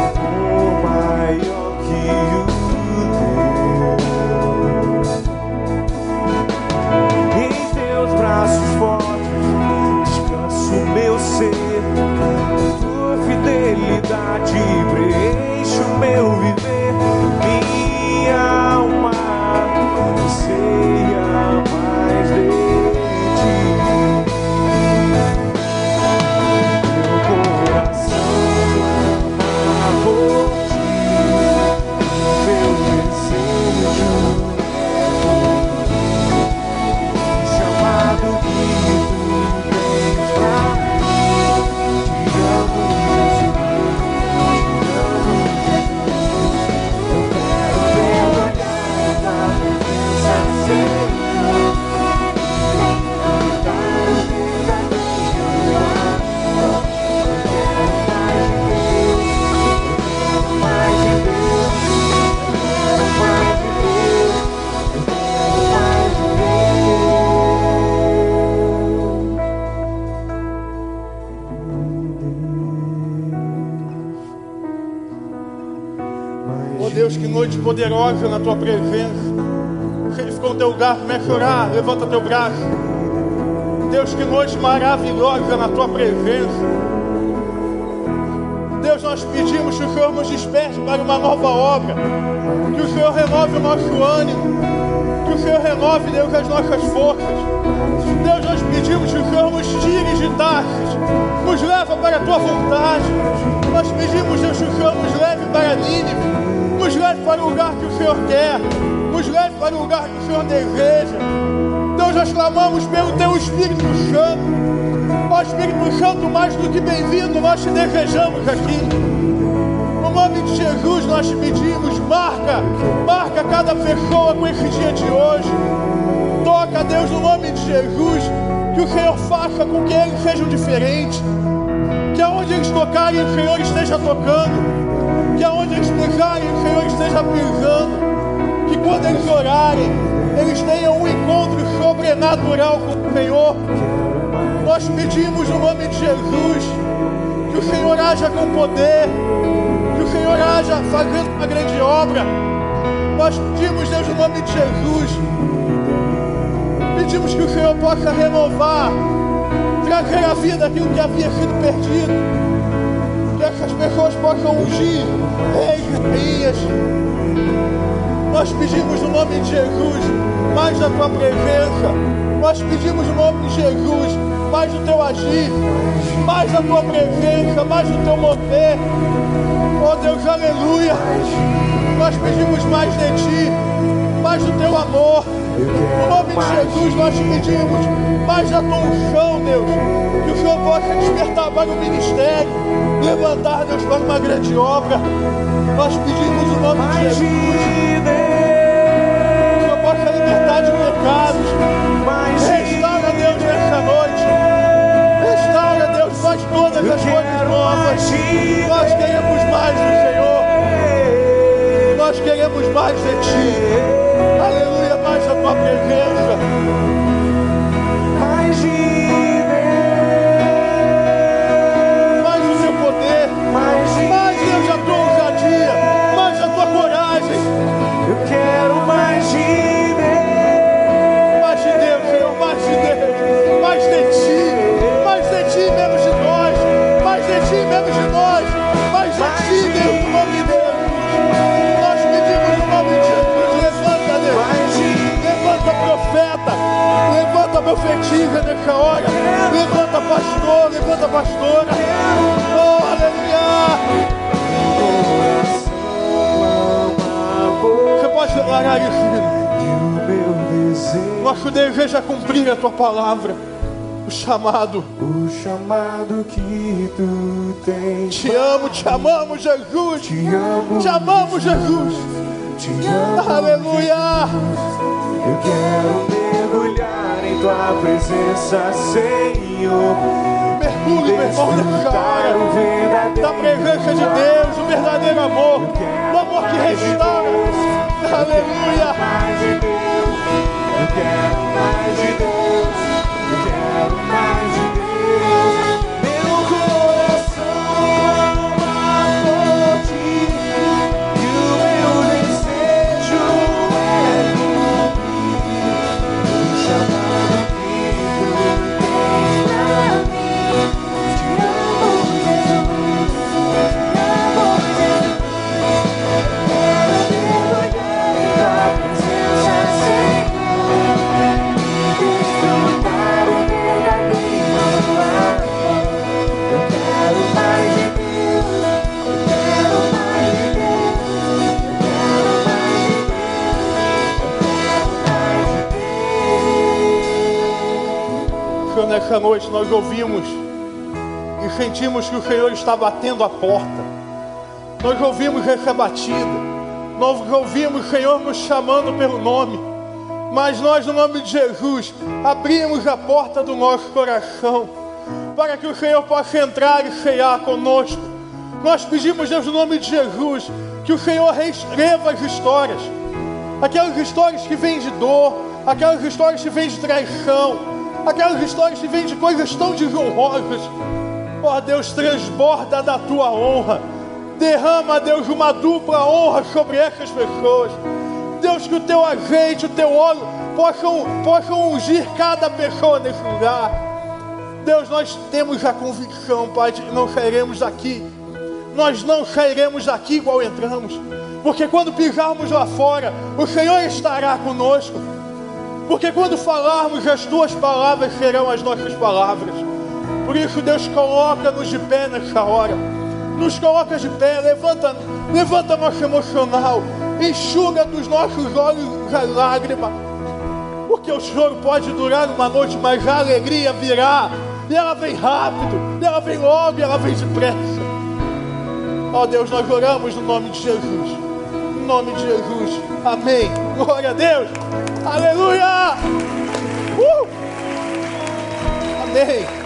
maior que o poderosa na tua presença. Se ficou no teu lugar, comece a orar, levanta teu braço. Deus, que noite maravilhosa na tua presença. Deus, nós pedimos que o Senhor nos desperte para uma nova obra, que o Senhor renove o nosso ânimo, que o Senhor renove, Deus, as nossas forças. Deus, nós pedimos que o Senhor nos tire de Tarsis, nos leva para a tua vontade. Nós pedimos, Deus, que o Senhor nos leve para Nínive, nos leve para o lugar que o Senhor quer, nos leve para o lugar que o Senhor deseja. Deus, nós clamamos pelo teu Espírito Santo. Ó Espírito Santo, mais do que bem-vindo, nós te desejamos aqui. No nome de Jesus, nós te pedimos, marca, marca cada pessoa com esse dia de hoje. Toca, Deus, no nome de Jesus, que o Senhor faça com que eles sejam diferentes. Que aonde eles tocarem, o Senhor esteja tocando. Que aonde eles pisarem, o Senhor esteja pisando. Que quando eles orarem, eles tenham um encontro sobrenatural com o Senhor. Nós pedimos no nome de Jesus que o Senhor haja com poder, que o Senhor haja fazendo uma grande obra. Nós pedimos, Deus, no nome de Jesus, pedimos que o Senhor possa renovar, trazer à vida aquilo que havia sido perdido, que essas pessoas possam ungir reis e rainhas. Nós pedimos no nome de Jesus mais da tua presença. Nós pedimos no nome de Jesus mais do teu agir, mais da tua presença, mais do teu mover. Oh Deus, aleluia. Nós pedimos mais de ti, mais do teu amor. No nome de Jesus nós te pedimos mais da tua unção, Deus. Que o Senhor possa despertar para o ministério, levantar, Deus, para uma grande obra. Nós pedimos o nome de Jesus. Que Senhor possa libertar de pecados. Restaura, Deus, nessa noite. Restaura, Deus, faz todas as coisas novas. Nós queremos mais do Senhor. Nós queremos mais de Ti. Aleluia, mais da Tua presença. Profetiza nessa hora, levanta pastor, levanta pastora. Oh, aleluia! Você pode declarar isso, filho. O meu desejo, Nosso desejo é cumprir a tua palavra, o chamado. o chamado que tu tens. Te amo, te amamos, Jesus. Te amo, Te amamos, Jesus. te amo. Aleluia. Eu quero mergulhar em tua presença, Senhor. Mergulhe, meu irmão, Da presença de Deus, o verdadeiro amor. O amor que restaura. Aleluia. mais de Deus. Eu quero mais de Deus. Eu quero mais noite nós ouvimos e sentimos que o Senhor está batendo a porta. Nós ouvimos essa batida. Nós ouvimos o Senhor nos chamando pelo nome. Mas nós, no nome de Jesus, abrimos a porta do nosso coração para que o Senhor possa entrar e ceiar conosco. Nós pedimos, Deus, no nome de Jesus, que o Senhor reescreva as histórias. Aquelas histórias que vêm de dor, aquelas histórias que vêm de traição, aquelas histórias que vêm de coisas tão desonrosas. Ó Deus, transborda da tua honra, Derrama, Deus, uma dupla honra sobre essas pessoas. Deus, que o teu azeite, o teu óleo possam, possam ungir cada pessoa nesse lugar. Deus, nós temos a convicção, Pai, de que não sairemos daqui. Nós não sairemos daqui igual entramos. Porque quando pisarmos lá fora, o Senhor estará conosco. Porque quando falarmos, as tuas palavras serão as nossas palavras. Por isso, Deus, coloca-nos de pé nessa hora. Nos coloca de pé, levanta, levanta nosso emocional, enxuga dos nossos olhos a lágrima. Porque o choro pode durar uma noite, mas a alegria virá. E ela vem rápido, ela vem logo, ela vem depressa. Ó oh, Deus, nós oramos no nome de Jesus. Nome de Jesus. Amém. Glória a Deus. Aleluia. Uh! Amém.